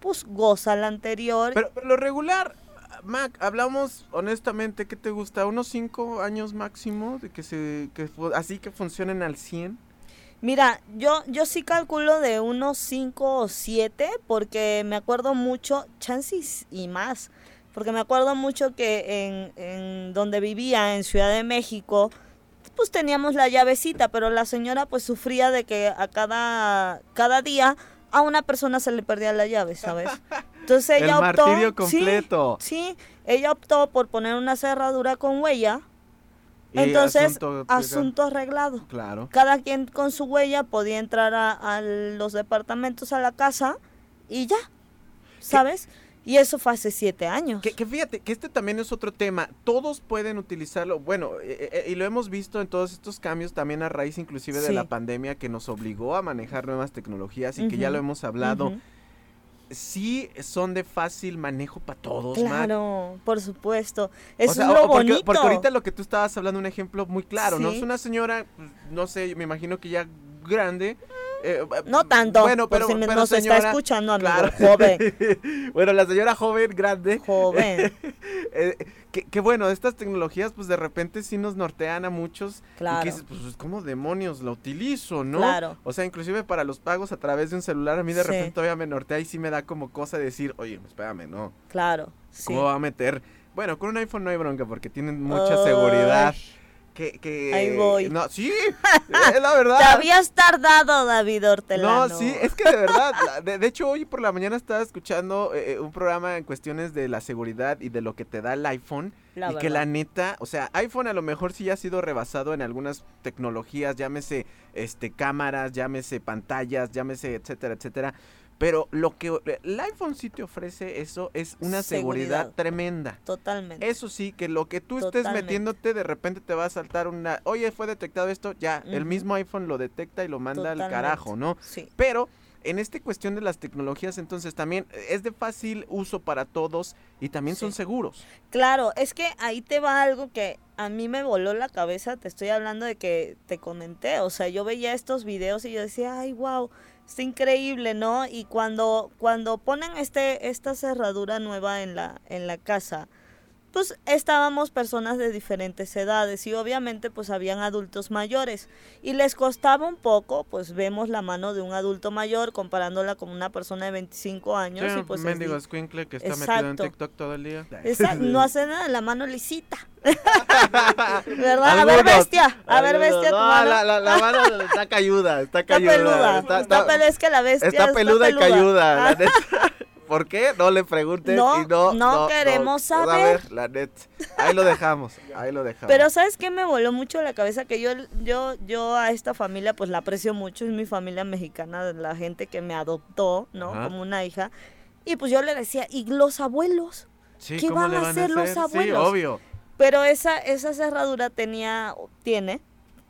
pues goza la anterior. Pero, pero lo regular, Mac, hablamos honestamente, ¿qué te gusta? ¿Unos 5 años máximo de que se que así que funcionen al 100? Mira, yo, yo sí calculo de unos 5 o 7 porque me acuerdo mucho, chances y más, porque me acuerdo mucho que en, en donde vivía, en Ciudad de México, pues teníamos la llavecita, pero la señora pues sufría de que a cada, cada día a una persona se le perdía la llave, ¿sabes? Entonces El ella optó... martirio sí, completo. Sí, ella optó por poner una cerradura con huella, Y entonces asunto- asunto arreglado Claro. cada quien con su huella podía entrar a, a los departamentos a la casa y ya, ¿sabes? Y eso fue hace siete años. Que, que fíjate, que este también es otro tema. Todos pueden utilizarlo. Bueno, eh, eh, y lo hemos visto en todos estos cambios también a raíz inclusive de la pandemia que nos obligó a manejar nuevas tecnologías y que ya lo hemos hablado. Sí son de fácil manejo para todos, Mac. Claro, por supuesto. O Eso sea, es lo o- porque, bonito. porque ahorita lo que tú estabas hablando, un ejemplo muy claro, ¿no? Sí. Es una señora, pues, no sé, me imagino que ya grande. eh, No tanto, Bueno, pero, si pero nos está escuchando, amigo, claro. joven, bueno, la señora joven, grande. joven, eh, que, que bueno, estas tecnologías, pues de repente sí nos nortean a muchos. Y claro. que dices, pues, ¿cómo demonios la utilizo, no? Claro. O sea, inclusive para los pagos a través de un celular, a mí de Sí. repente todavía me nortea y sí me da como cosa decir, oye, espérame, no. Claro, sí. ¿Cómo va a meter? Bueno, con un iPhone no hay bronca porque tienen mucha seguridad. Que, que, Ahí voy. No, sí, es la verdad. Te habías tardado, David Hortelano. No, sí, es que de verdad, de, de hecho hoy por la mañana estaba escuchando eh, un programa en cuestiones de la seguridad y de lo que te da el iPhone La y que la neta, o sea, iPhone a lo mejor sí ha sido rebasado en algunas tecnologías, llámese este cámaras, llámese pantallas, llámese etcétera, etcétera, pero lo que el iPhone sí te ofrece eso es una seguridad, Seguridad. tremenda. Totalmente. Eso sí, que lo que tú estés metiéndote, de repente te va a saltar una, oye, fue detectado esto, ya, el mismo iPhone lo detecta y lo manda al carajo, ¿no? Sí. Pero en esta cuestión de las tecnologías, entonces también es de fácil uso para todos y también son seguros. Claro, es que ahí te va algo que a mí me voló la cabeza, te estoy hablando de que te comenté, o sea, yo veía estos videos y yo decía, ay, wow, está increíble, ¿no? Y cuando, cuando ponen este, esta cerradura nueva en la, en la casa, pues estábamos personas de diferentes edades y obviamente pues habían adultos mayores y les costaba un poco, pues vemos la mano de un adulto mayor comparándola con una persona de 25 años Sí, y pues es mendigo di- escuincle que está metido en Exacto. TikTok todo el día. Esa- no hace nada, la mano lisita. ¿Verdad? A ver, Algunos, bestia. A ver, algunos. bestia, tu No, mano. La, la, la mano está cayuda, está Está cayuda. peluda. Está, Está, está- es que la bestia está peluda y peluda. cayuda, la Ah, neta. ¿Por qué? No le preguntes No, y no, no queremos no, saber. la neta. Ahí lo dejamos, ahí lo dejamos. Pero ¿sabes qué me voló mucho la cabeza? Que yo, yo, yo a esta familia pues la aprecio mucho, es mi familia mexicana, la gente que me adoptó, ¿no? Ajá. Como una hija. Y pues yo le decía, ¿y los abuelos? Sí, ¿qué ¿cómo van a hacer los Sí, abuelos? obvio. Pero esa, esa cerradura tenía, tiene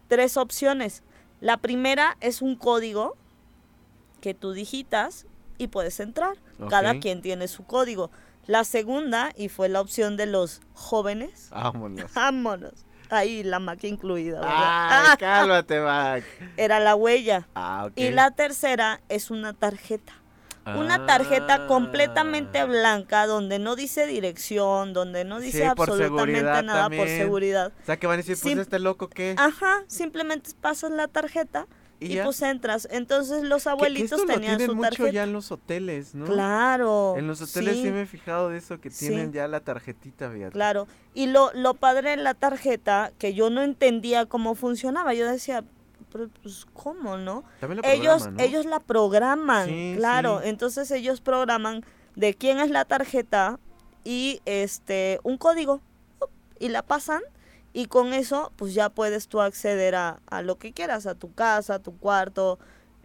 tres opciones. La primera es un código que tú digitas y puedes entrar. Cada quien tiene su código. La segunda, y fue la opción de los jóvenes, Vámonos. vámonos. Ahí la maquia incluida, ¿verdad? Cálmate, Mac. Era la huella. Ah, ok. Y la tercera es una tarjeta. Una tarjeta Ah. completamente blanca donde no dice dirección, donde no dice Sí, absolutamente nada por seguridad. O sea, que van a decir, pues, Sim- este loco, ¿qué? Ajá, simplemente pasas la tarjeta ¿Y y, pues entras. Entonces los Que- que abuelitos esto lo tenían tienen su mucho tarjeta. ya en los hoteles, ¿no? Claro. En los hoteles sí. sí, me he fijado de eso, que Sí. tienen ya la tarjetita, fíjate. Claro. Y lo, lo padre de la tarjeta, que yo no entendía cómo funcionaba, yo decía, pero pues ¿cómo, no? Ellos, ¿no? ellos la programan, Sí, claro. sí. Entonces ellos programan de quién es la tarjeta y este un código y la pasan y con eso pues ya puedes tú acceder a, a lo que quieras, a tu casa, a tu cuarto,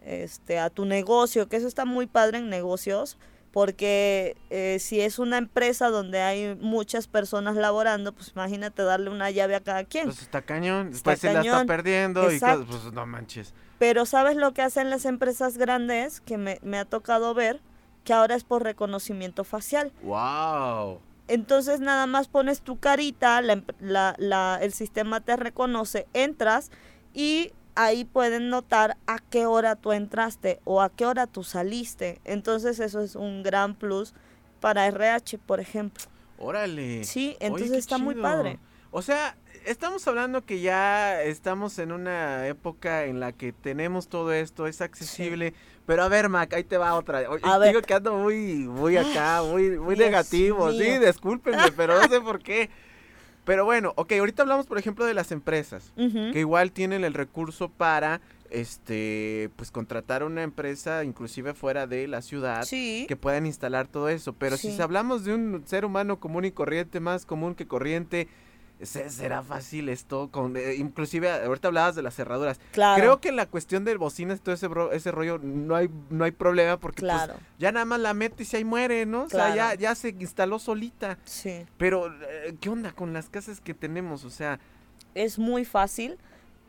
este, a tu negocio, que eso está muy padre en negocios. Porque eh, si es una empresa donde hay muchas personas laborando, pues imagínate darle una llave a cada quien. Pues está cañón. Está Después se la está perdiendo y Exacto. cosas, pues no manches. Pero ¿sabes lo que hacen las empresas grandes que me, me ha tocado ver? Que ahora es por reconocimiento facial. ¡Wow! Entonces nada más pones tu carita, la emp- la- la- el sistema te reconoce, entras y ahí pueden notar a qué hora tú entraste o a qué hora tú saliste. Entonces eso es un gran plus para RH, por ejemplo. Órale. Sí, entonces está muy padre. O sea, estamos hablando que ya estamos en una época en la que tenemos todo esto, es accesible. Pero a ver, Mac, ahí te va otra. Oye, A ver. digo que ando muy, muy acá, muy, muy Dios negativo. Sí, discúlpenme, pero no sé por qué. Pero bueno, ok, ahorita hablamos, por ejemplo, de las empresas. Que igual tienen el recurso para este pues contratar una empresa inclusive fuera de la ciudad Sí, que puedan instalar todo eso pero Sí. si hablamos de un ser humano común y corriente más común que corriente será fácil esto con eh, inclusive ahorita hablabas de las cerraduras claro. creo que en la cuestión de bocinas todo ese bro- ese rollo no hay no hay problema porque pues, ya nada más la metes y ahí muere no o sea ya ya se instaló solita sí. pero eh, qué onda con las casas que tenemos o sea es muy fácil.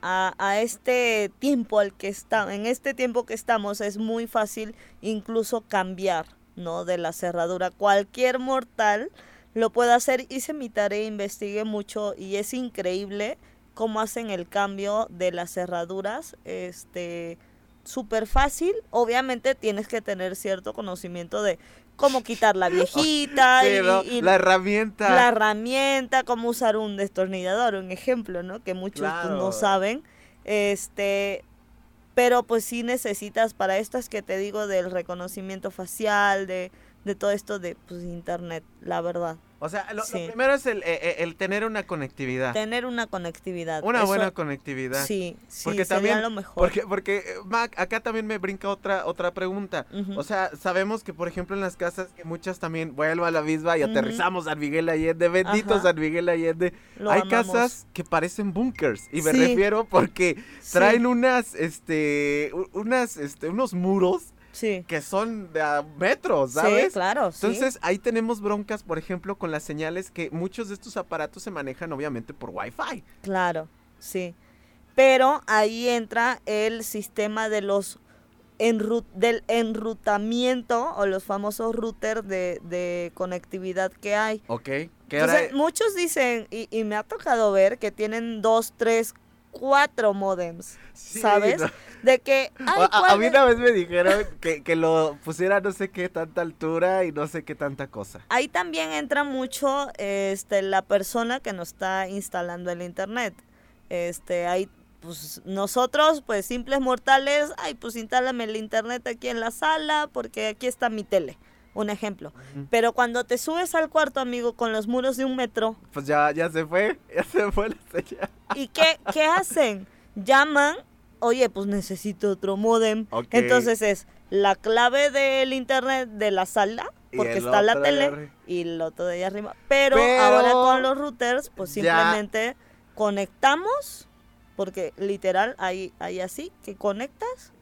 A, a este tiempo al que está, en este tiempo que estamos, es muy fácil incluso cambiar, ¿no? De la cerradura. Cualquier mortal lo puede hacer. Hice mi tarea, investigué mucho y es increíble cómo hacen el cambio de las cerraduras. Este, súper fácil. Obviamente tienes que tener cierto conocimiento de cómo quitar la viejita sí, y, ¿no? y- la herramienta la herramienta, cómo usar un destornillador, un ejemplo, ¿no? Que muchos pues, Claro. no saben. Este, pero pues sí necesitas para estas que te digo del reconocimiento facial, de, de todo esto de pues internet, la verdad. O sea, lo, primero es el, eh, eh, el tener una conectividad. Tener una conectividad. una eso- buena conectividad. Sí, sí, Porque sería también- lo mejor. Porque, porque, eh, Mac, acá también me brinca otra, otra pregunta. O sea, sabemos que, por ejemplo, en las casas, que muchas también, vuelvo a la misma y aterrizamos San Miguel Allende, bendito Ajá. San Miguel Allende. Lo Hay amamos. casas que parecen bunkers. Y me Sí. refiero porque traen unas, este, unas, este, unos muros Sí, que son de a metros, sí, ¿sabes? claro. sí. Entonces ahí tenemos broncas, por ejemplo, con las señales que muchos de estos aparatos se manejan obviamente por Wi-Fi. Claro, sí. Pero ahí entra el sistema de los enru- del enrutamiento o los famosos routers de, de conectividad que hay. Ok. Ahora, Entonces, muchos dicen, y, y me ha tocado ver, que tienen dos, tres, cuatro modems, Sí, ¿sabes? no. De que... A, ay, a- a ¿cuál mí una vez me dijeron que, que lo pusiera no sé qué tanta altura y no sé qué tanta cosa. Ahí también entra mucho este, la persona que nos está instalando el internet. Este, ahí, pues nosotros, pues simples mortales, ay, pues instálame el internet aquí en la sala porque aquí está mi tele. Un ejemplo. Pero cuando te subes al cuarto, amigo, con los muros de un metro, Pues ya, ya se fue, ya se fue la señal. ¿y qué, qué hacen? Llaman, oye, pues necesito otro modem. Entonces es la clave del internet de la sala, porque está la tele, y el otro de allá arriba. Pero, Pero ahora con los routers, pues ya- simplemente conectamos, porque literal hay, hay así, que conectas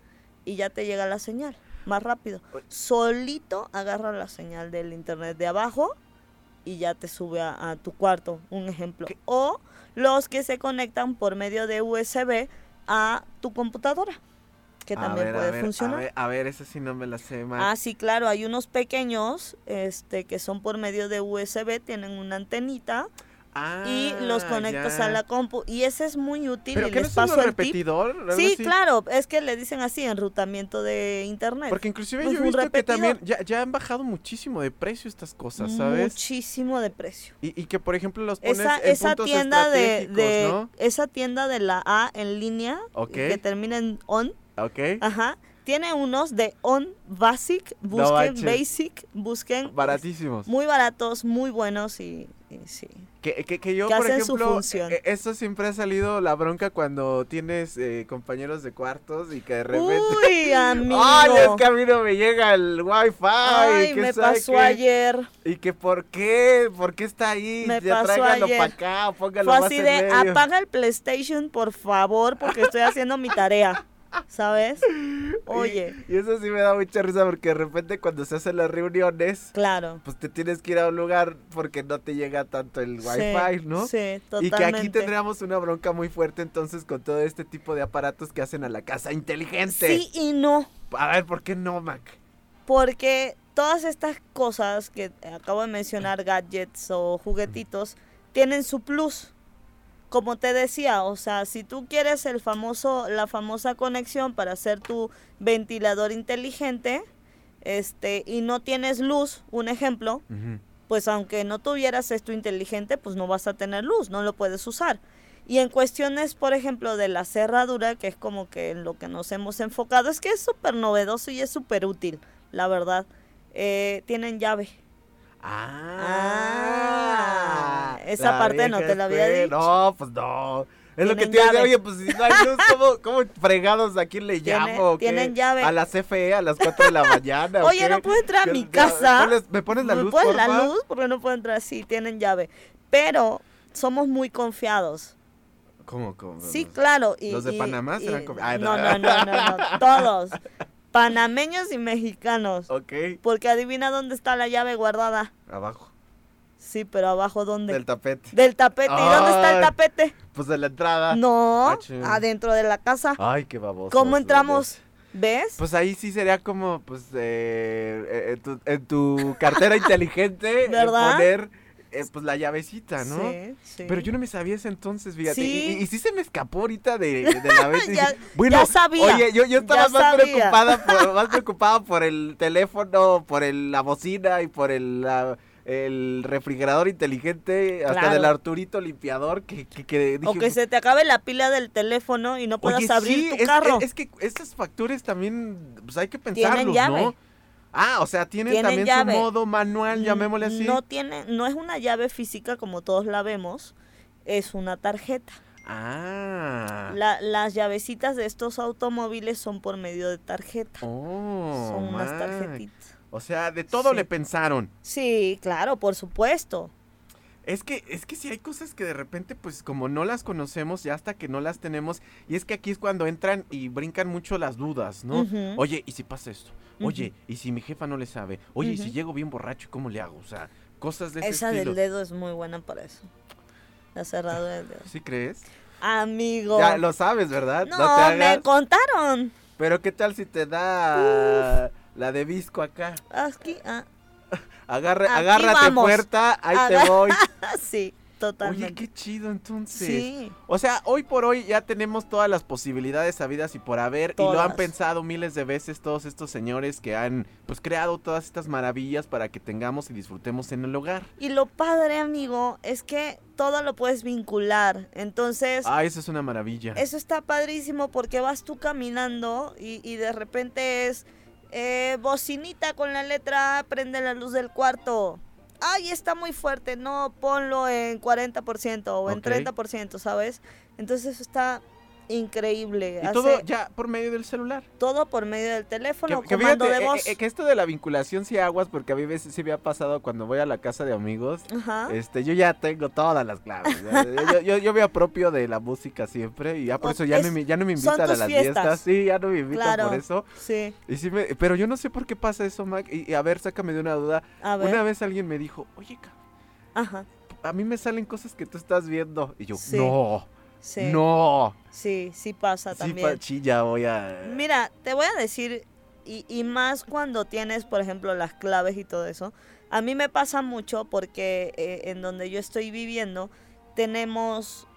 y ya te llega la señal, más rápido. Solito agarra la señal del internet de abajo y ya te sube a, a tu cuarto, un ejemplo. O los que se conectan por medio de USB a tu computadora, que A también ver, a puede ver, funcionar. A ver, a ver, ese sí no me la sé más. Ah, sí, claro, hay unos pequeños este, que son por medio de USB, tienen una antenita y los Ah, conectas a la compu. Y ese es muy útil ¿Pero y qué no les es paso un el tip. repetidor? Sí, así? claro, es que le dicen así, enrutamiento de internet. Porque inclusive Es yo he un visto que repetidor. también ya, ya han bajado muchísimo de precio estas cosas, ¿sabes? Muchísimo de precio. Y, y que por ejemplo los pones Esa, en esa puntos tienda de, de ¿no? esa tienda de la A en línea Ok. que termina en on, Ok. ajá, tiene unos de on basic, No busquen manches. basic, busquen Baratísimos. muy baratos, muy buenos y, sí. Que, que, que yo, que por ejemplo, eh, eso siempre ha salido la bronca cuando tienes eh, compañeros de cuartos y que de repente... Uy, amigo. ¡Ay, es que a mí no me llega el wifi! Ay, que me pasó ayer. Y que por qué, por qué está ahí, Me ya pasó ayer. para acá, póngalo Fue más así en de, medio. apaga el PlayStation, por favor, porque estoy haciendo mi tarea. ¿Sabes? Oye, Y, y eso sí me da mucha risa porque de repente cuando se hacen las reuniones, claro. pues te tienes que ir a un lugar porque no te llega tanto el Sí, wifi, ¿no? Sí, Y totalmente. que aquí tendríamos una bronca muy fuerte entonces con todo este tipo de aparatos que hacen a la casa inteligente. Sí y no, A ver, ¿por qué no, Mac? porque todas estas cosas que acabo de mencionar, gadgets o juguetitos, tienen su plus. Como te decía, o sea, si tú quieres el famoso, la famosa conexión para hacer tu ventilador inteligente, este, y no tienes luz, un ejemplo, pues aunque no tuvieras esto inteligente, pues no vas a tener luz, no lo puedes usar. Y en cuestiones, por ejemplo, de la cerradura, que es como que en lo que nos hemos enfocado, es que es súper novedoso y es súper útil, la verdad. Eh, tienen llave. Ah, Ah, esa parte no te la había dicho. No, pues no. Es lo que llave. oye, pues si no hay luz, ¿cómo, cómo fregados aquí le Tiene- llamo? tienen llave. A la CFE a las 4 de la mañana. ¿o Oye? ¿no puedo entrar a ¿Qué- mi casa? pones- ¿Me pones la ¿Me luz, pones la luz? Porque no puedo entrar. Sí, tienen llave. Pero somos muy confiados. ¿Cómo, cómo? Sí, claro. Y, ¿Los de y- Panamá y- serán confi- Ay, no, no. no, no, no, no, Todos. Panameños y mexicanos. Ok, Porque adivina dónde está la llave guardada. abajo. Sí, pero abajo dónde? Del tapete. Del tapete. ¿Y dónde está el tapete? Pues de la entrada. No, Ah, ching. adentro de la casa. Ay, qué baboso. ¿Cómo entramos? ¿Ves? Pues ahí sí sería como, pues, eh, eh, en, tu, en tu cartera inteligente, ¿Verdad? poner, eh, pues, la llavecita, ¿no? Sí, sí. Pero yo no me sabía ese entonces, fíjate. Sí. Y, y sí se me escapó ahorita de, de la vez. Ya- dije, bueno, ya sabía, Oye, yo, yo estaba más preocupada, por, más preocupada por el teléfono, por el, la bocina y por el, la- el refrigerador inteligente, hasta del Arturito limpiador, que, que, que dije, o que se te acabe la pila del teléfono y no puedas Oye, abrir sí, tu es, carro. Es, es que estos factores también, pues hay que pensarlos. ¿no? Ah, o sea, tienen, Tienen también llave. su modo manual, llamémosle así. No tiene, no es una llave física como todos la vemos, es una tarjeta. Ah. La- las llavecitas de estos automóviles son por medio de tarjeta. Oh, son unas man. tarjetitas. O sea, de todo Sí. le pensaron. Sí, claro, por supuesto. Es que, es que sí hay cosas que de repente, pues, como no las conocemos, ya hasta que no las tenemos, y es que aquí es cuando entran y brincan mucho las dudas, ¿no? Oye, ¿y si pasa esto? Oye. ¿y si mi jefa no le sabe? Oye, ¿y si llego bien borracho, cómo le hago? O sea, cosas de ese Esa estilo. del dedo es muy buena para eso. La cerradura del dedo. ¿Sí crees? Amigo. Ya lo sabes, ¿verdad? no, te me contaron. Pero ¿qué tal si te da la de visco acá? Aquí, ah, Agarre, Aquí agárrate vamos. puerta, ahí te voy. sí. Totalmente. Oye, qué chido entonces. Sí, O sea, hoy por hoy ya tenemos todas las posibilidades habidas y por haber y lo han pensado miles de veces todos estos señores que han pues creado todas estas maravillas para que tengamos y disfrutemos en el hogar. y lo padre, amigo, es que todo lo puedes vincular. Entonces, Ah, eso es una maravilla. eso está padrísimo porque vas tú caminando y, y de repente es eh, bocinita con la letra prende la luz del cuarto. Ay, está muy fuerte, no, ponlo en 40% o en Ok. 30%, ¿sabes? Entonces eso está increíble. Y Hace todo ya por medio del celular. todo por medio del teléfono, Que, que comando fíjate, de eh, voz. eh, que esto de la vinculación sí aguas porque a mí veces sí me ha pasado cuando voy a la casa de amigos. Ajá. Este, yo ya tengo todas las claves. yo, yo, yo me apropio de la música siempre y ya por O- eso ya, no, me, ya no me invitan a las fiestas. fiestas. Sí, ya no me invitan Claro. por eso. Sí, Y sí me, pero yo no sé por qué pasa eso, Mac. Y, y a ver, sácame de una duda. a ver. Una vez alguien me dijo, oye, Ajá. a mí me salen cosas que tú estás viendo. Y yo, Sí. no, Sí. no. Sí, sí pasa Sí, también. pa- sí, ya voy a... Mira, te voy a decir, y, y más cuando tienes, por ejemplo, las claves y todo eso, a mí me pasa mucho porque eh, en donde yo estoy viviendo tenemos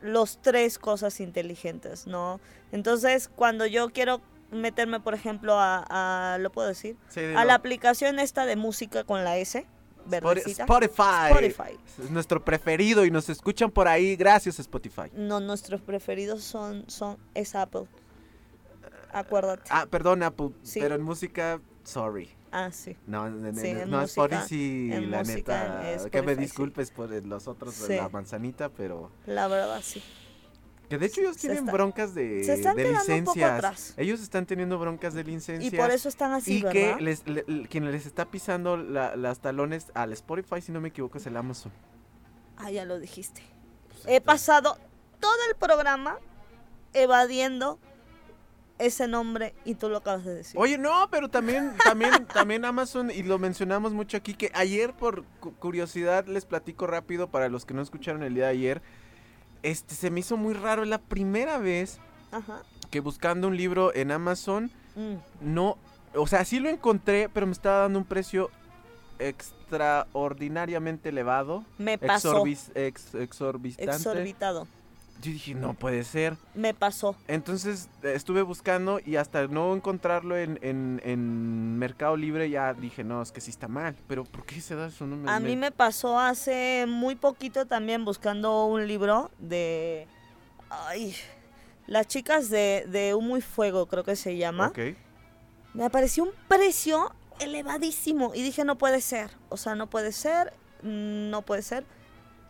los tres cosas inteligentes, ¿no? Entonces, cuando yo quiero meterme, por ejemplo, a, a- ¿lo puedo decir? Sí, A la aplicación esta de música con la S, verdecita. Spotify. Spotify. Es nuestro preferido y nos escuchan por ahí. Gracias, Spotify. No, nuestros preferidos son, son es Apple. Acuérdate. Ah, perdón, Apple. Sí. Pero en música, sorry. Ah, sí. No, en, en- Sí, en no música- Spotify, en la música, neta. en que me Spotify, disculpes por los otros Sí. la manzanita, pero. La verdad, sí. Que de hecho ellos tienen está- broncas de, se están de quedando un poco licencias. atrás. Ellos están teniendo broncas de Y licencias. por eso están así, y ¿verdad? que les, le- le- quien les está pisando la- las talones al Spotify, si no me equivoco, es el Amazon. Ah, ya lo dijiste. He pasado todo el programa evadiendo ese nombre y tú lo acabas de decir. Oye, no, pero también, también, también Amazon, y lo mencionamos mucho aquí, que ayer por cu- curiosidad les platico rápido para los que no escucharon el día de ayer. Este se me hizo muy raro, es la primera vez Ajá. que buscando un libro en Amazon, Mm. no, o sea, sí lo encontré, pero me estaba dando un precio extraordinariamente elevado. Me pasó. ex- exorbitante. Exorbitado. Yo dije, no puede ser. Me pasó. Entonces eh, estuve buscando y hasta no encontrarlo en, en- en Mercado Libre ya dije, no, es que sí está mal. Pero ¿por qué se da eso? No me- A mí me pasó hace muy poquito también buscando un libro de... Ay, las chicas de, de Humo y Fuego, creo que se llama. Ok. Me apareció un precio elevadísimo y dije, no puede ser. O sea, no puede ser, mm, no puede ser.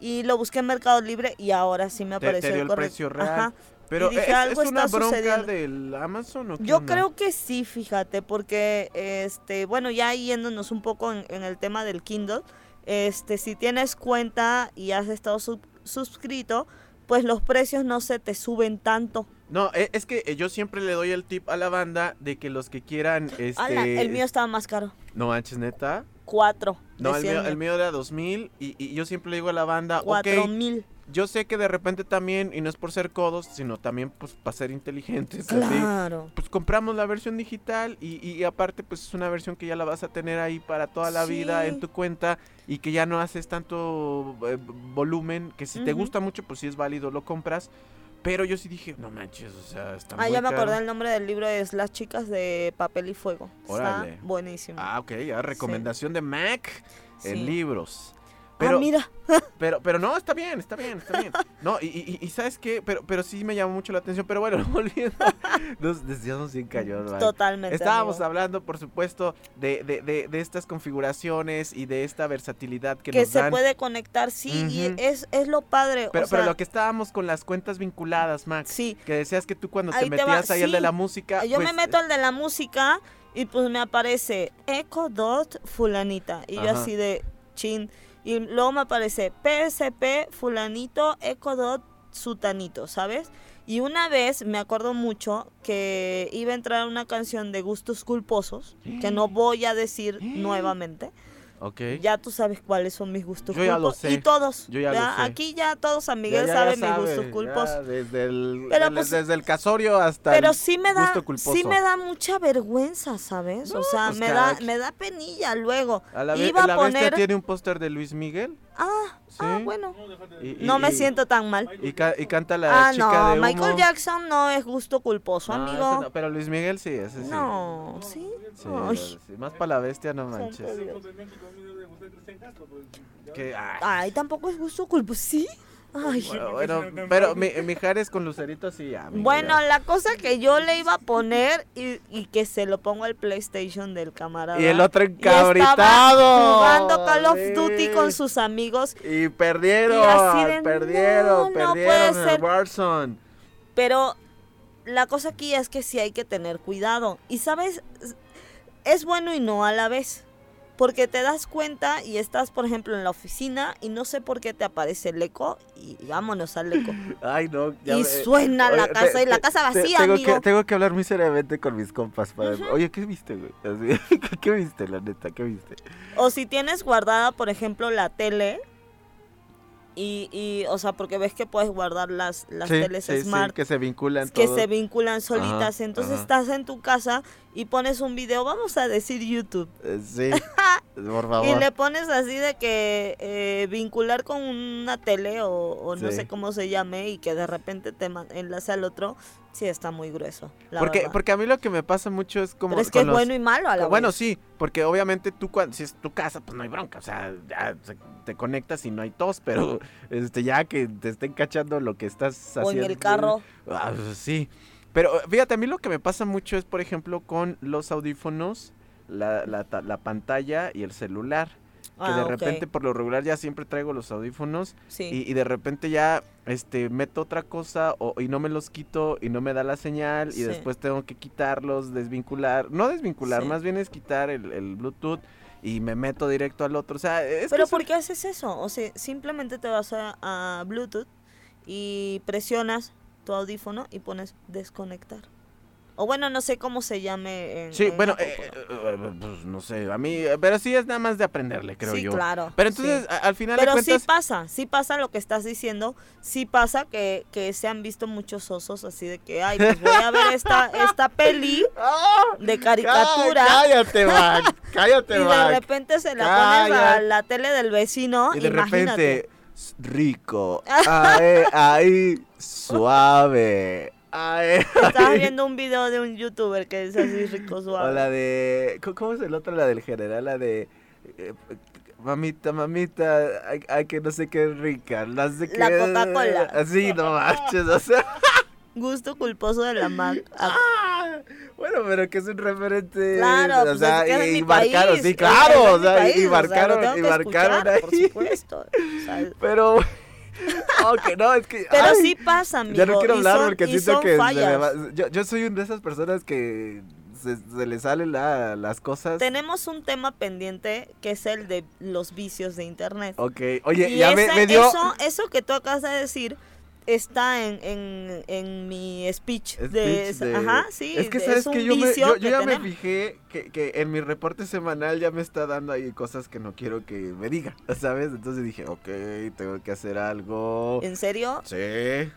Y lo busqué en Mercado Libre y ahora sí me apareció el el precio real. Ajá. Pero dije, ¿es, algo es una está bronca sucediendo. del Amazon o qué Yo onda? creo que sí, fíjate, porque este, bueno, ya yéndonos un poco en, en el tema del Kindle, este, si tienes cuenta y has estado sub- suscrito, pues los precios no se te suben tanto. No, e- es que eh, yo siempre le doy el tip a la banda de que los que quieran, este... Ala, el mío estaba más caro, No manches, neta. Cuatro. No, el mío, el mío era 2000 y, y yo siempre le digo a la banda, cuatro ok, mil. yo sé que de repente también, y no es por ser codos, sino también pues para ser inteligentes, así, Claro. pues compramos la versión digital y, y- aparte pues es una versión que ya la vas a tener ahí para toda la vida Sí. en tu cuenta y que ya no haces tanto eh, volumen, que si te gusta mucho pues si es válido lo compras, pero yo sí dije, no manches, o sea, está Ah, muy ya me caro". acordé el nombre del libro, es Las chicas de papel y fuego. Órale. Está buenísimo. Ah, ok, ya, recomendación de Mac en Sí. libros. Ah, Pero, mira, Pero, pero no, está bien, está bien, está bien. No, y, y- y ¿sabes qué? Pero, pero sí me llamó mucho la atención. Pero bueno, volviendo. Nos desviamos bien man. totalmente. Estábamos amigo. hablando, por supuesto, de, de, de, de estas configuraciones y de esta versatilidad que, que nos se dan. puede conectar, sí, y es, es lo padre. Pero, o pero sea, lo que estábamos con las cuentas vinculadas, Max. Sí, Que decías que tú cuando te Ahí te metías ahí al de sí. la música. yo me pues, meto al de la música y pues me aparece Echo Dot Fulanita. Y yo así de chin. Y luego me aparece PSP Fulanito Echo Dot Sutanito, ¿sabes? Y una vez me acuerdo mucho que iba a entrar una canción de gustos culposos, que no voy a decir nuevamente. Ya tú sabes cuáles son mis gustos Yo ya lo culposos. sé. Y todos. Yo ya lo sé. Aquí ya todos San Miguel ya- ya saben mis sabe, gustos ya culposos. desde, el, Pero, pues, desde el casorio hasta Pero el sí me da, gusto culposo. sí me da mucha vergüenza, ¿sabes? o sea, pues me da, me da penilla luego. A la, ve- Iba la a bestia poner, tiene un póster de Luis Miguel. Ah, Sí. ah, bueno. Y- y- No me y- siento tan mal. Y, ca- y canta la Ah, chica no, de Michael humo. Jackson no es gusto culposo, No, amigo. no, pero Luis Miguel sí, ese sí. No, ¿sí? Sí, sí, Más para la bestia, no manches. Que, ay, Ay, tampoco es gusto culposo, ¿sí? Ay. bueno, bueno, pero mi, Mijares con Lucerito sí, amigo, Bueno, la cosa que yo le iba a poner y, y que se lo pongo al PlayStation del camarada. Y el otro encabritado. jugando Call of Sí. Duty con sus amigos. Y perdieron, Y así de, perdieron, no, no puede perdieron ser. el Warzone. Pero la cosa aquí es que sí hay que tener cuidado. Y sabes, es bueno y no a la vez. Porque te das cuenta y estás, por ejemplo, en la oficina y no sé por qué te aparece el eco y vámonos al eco. Ay, no. Y suena la casa, y la casa te- vacía, tengo amigo. Que, tengo que hablar muy seriamente con mis compas. Para... Oye, ¿qué viste, güey? ¿Qué viste, la neta? ¿Qué viste? O si tienes guardada, por ejemplo, la tele. Y, y, o sea, porque ves que puedes guardar las, las Sí, teles sí, sí, smart que se vinculan que se vinculan solitas. Entonces ajá. estás en tu casa y pones un video, vamos a decir YouTube. Eh, Sí, por favor. Y le pones así de que eh, vincular con una tele o, o no sé cómo se llame y que de repente te enlace al otro, sí está muy grueso. La porque, verdad. porque a mí lo que me pasa mucho es como. Pero es que es los- bueno y malo a la Bueno, vez. sí, porque obviamente tú cuando si es tu casa, pues no hay bronca, o sea, ya te conectas y no hay tos, pero este ya que te estén cachando lo que estás haciendo. O en el carro. Ah, sí. Pero fíjate, a mí lo que me pasa mucho es, por ejemplo, con los audífonos, la, la la pantalla y el celular. Que Ah, de ok. repente, por lo regular, ya siempre traigo los audífonos Sí. y, y de repente ya este meto otra cosa o, y no me los quito y no me da la señal y después tengo que quitarlos, desvincular, no desvincular, Sí. más bien es quitar el, el Bluetooth y me meto directo al otro, o sea, es Pero que ¿por qué haces eso? O sea, simplemente te vas a, a Bluetooth y presionas tu audífono y pones desconectar. O bueno, no sé cómo se llame en Sí, en bueno, eh, pero- eh, pues no sé, a mí, eh, pero sí es nada más de aprenderle, creo sí, yo. claro. Pero entonces, al final Pero de sí pasa, sí pasa lo que estás diciendo, sí pasa que, que se han visto muchos osos así de que, ay, pues voy a ver esta, esta peli ¡Ah! de caricatura Cá- Cállate, Mac, cállate, y de repente se la pones a la tele del vecino, Y de imagínate. repente, rico, ahí, ahí, suave. Ay, Estabas ay. viendo un video de un youtuber que es así rico O suave. la de. ¿cómo- ¿Cómo es el otro? La del general, la de. eh, mamita, mamita, ay, ay, que no sé qué rica. No sé La Coca-Cola. Así, no manches, o sea. Gusto culposo de la Mac. ah, bueno, pero que es un referente. Claro, o pues sea, es que es y, y marcaron, país, sí, claro, o sea, país, y o sea, marcaron, y marcaron escuchar, Por ahí. supuesto. o sea, Pero. Ok, no, es que. pero ay. sí pasa, amigo. Ya no quiero hablar son- porque siento que me va- yo, yo soy una de esas personas que se, se le salen la- las cosas. Tenemos un tema pendiente que es el de los vicios de internet. Ok, oye, y ya me, ese- me dio... eso, eso que tú acabas de decir está en, en, en mi speech. de, speech de- Ajá, sí. Es que de- sabes un que yo, me, yo, que ya me fijé que, que en mi reporte semanal ya me está dando ahí cosas que no quiero que me diga, ¿sabes? Entonces dije, ok, tengo que hacer algo. ¿En serio? Sí,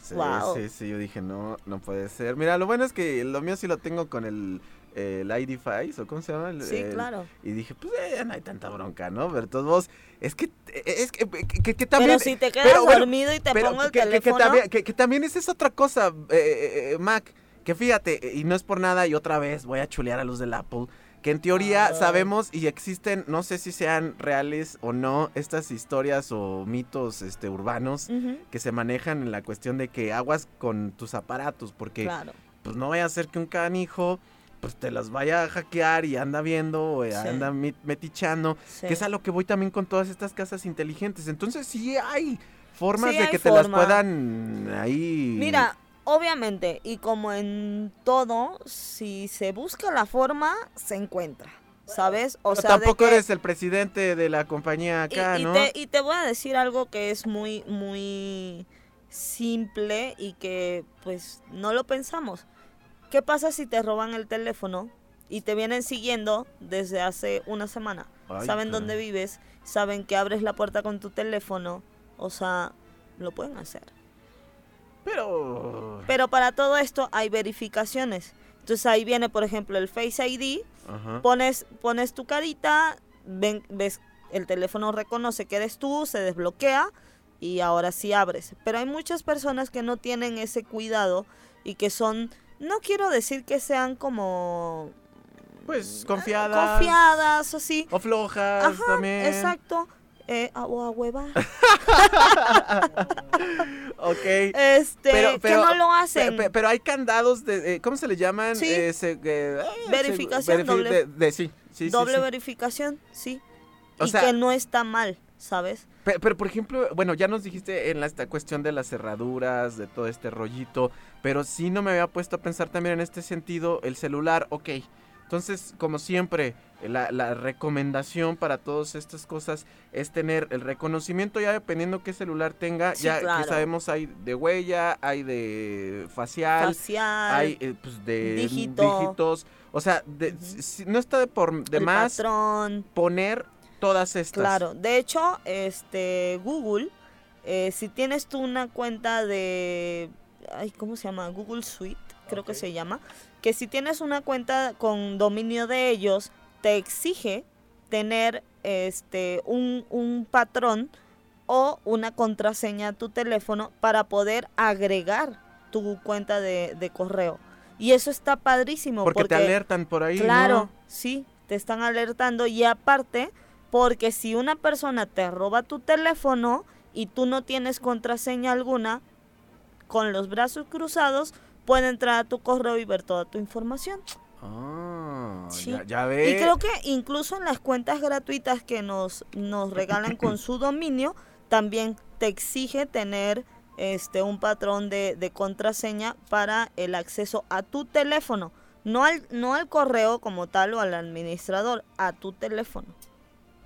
sí, Guau. sí, sí, yo dije, no, no puede ser. Mira, lo bueno es que lo mío sí lo tengo con el, el ID Face, o cómo se llama. El- Sí, el- claro. Y dije, pues eh, no hay tanta bronca, ¿no? Pero todos modos, es que, es que, que, que también... Pero si te quedas pero bueno, dormido y te pero pongo el teléfono. también, que- también esa es otra cosa, eh, eh, eh, Mac, que fíjate, y no es por nada, y otra vez voy a chulear a los del Apple, que en teoría Ay. sabemos y existen, no sé si sean reales o no, estas historias o mitos este, urbanos que se manejan en la cuestión de que aguas con tus aparatos, porque Claro. pues no vaya a ser que un canijo pues te las vaya a hackear y anda viendo o Sí. anda metichando, sí. que es a lo que voy también con todas estas casas inteligentes. Entonces sí hay formas Sí de hay que te las puedan ahí... Mira, obviamente, y como en todo, si se busca la forma, se encuentra. ¿Sabes? O Pero sea, de tampoco que- eres el presidente de la compañía y, acá, y ¿no? te, y te voy a decir algo que es muy, muy simple y que pues no lo pensamos. ¿Qué pasa si te roban el teléfono y te vienen siguiendo desde hace una semana? Ay, saben dónde vives, saben que abres la puerta con tu teléfono, o sea, lo pueden hacer. Pero... Pero para todo esto hay verificaciones. Entonces ahí viene, por ejemplo, el Face ID, Ajá. pones, pones tu carita, ven, ves el teléfono reconoce que eres tú, se desbloquea y ahora sí abres. Pero hay muchas personas que no tienen ese cuidado y que son, no quiero decir que sean como Pues confiadas. confiadas, así. O flojas Ajá, también. exacto. Eh, a- o a hueva. Ok. Este, que no lo hacen. pe- pe- Pero, hay candados de. eh, ¿Cómo se le llaman? Sí. Eh, se- eh, ah, Verificación se- doble. De, de- sí, sí, sí, Doble verificación, sí. O y sea- que no está mal, ¿sabes? Pe- Pero, por ejemplo, bueno, ya nos dijiste en la, esta cuestión de las cerraduras, de todo este rollito, pero sí no me había puesto a pensar también en este sentido el celular, ok. Entonces, como siempre, la, la recomendación para todas estas cosas es tener el reconocimiento ya dependiendo qué celular tenga, Sí, ya claro. que sabemos hay de huella, hay de facial, Facial, hay eh, pues de dígito. dígitos, o sea, de- si no está de por de el más patrón. poner todas estas. Claro, de hecho, este Google, eh, si tienes tú una cuenta de, ay, ¿cómo se llama? Google Suite, creo que se llama, que si tienes una cuenta con dominio de ellos, te exige tener este un, un patrón o una contraseña a tu teléfono para poder agregar tu cuenta de, de correo. Y eso está padrísimo porque, te alertan por ahí, Claro, ¿no? sí, te están alertando y aparte, porque si una persona te roba tu teléfono y tú no tienes contraseña alguna, con los brazos cruzados, puede entrar a tu correo y ver toda tu información. Ah, Sí. ya, ya ve. Y creo que incluso en las cuentas gratuitas que nos, nos regalan con su dominio, también te exige tener este un patrón de, de contraseña para el acceso a tu teléfono. No al, no al correo como tal o al administrador, a tu teléfono.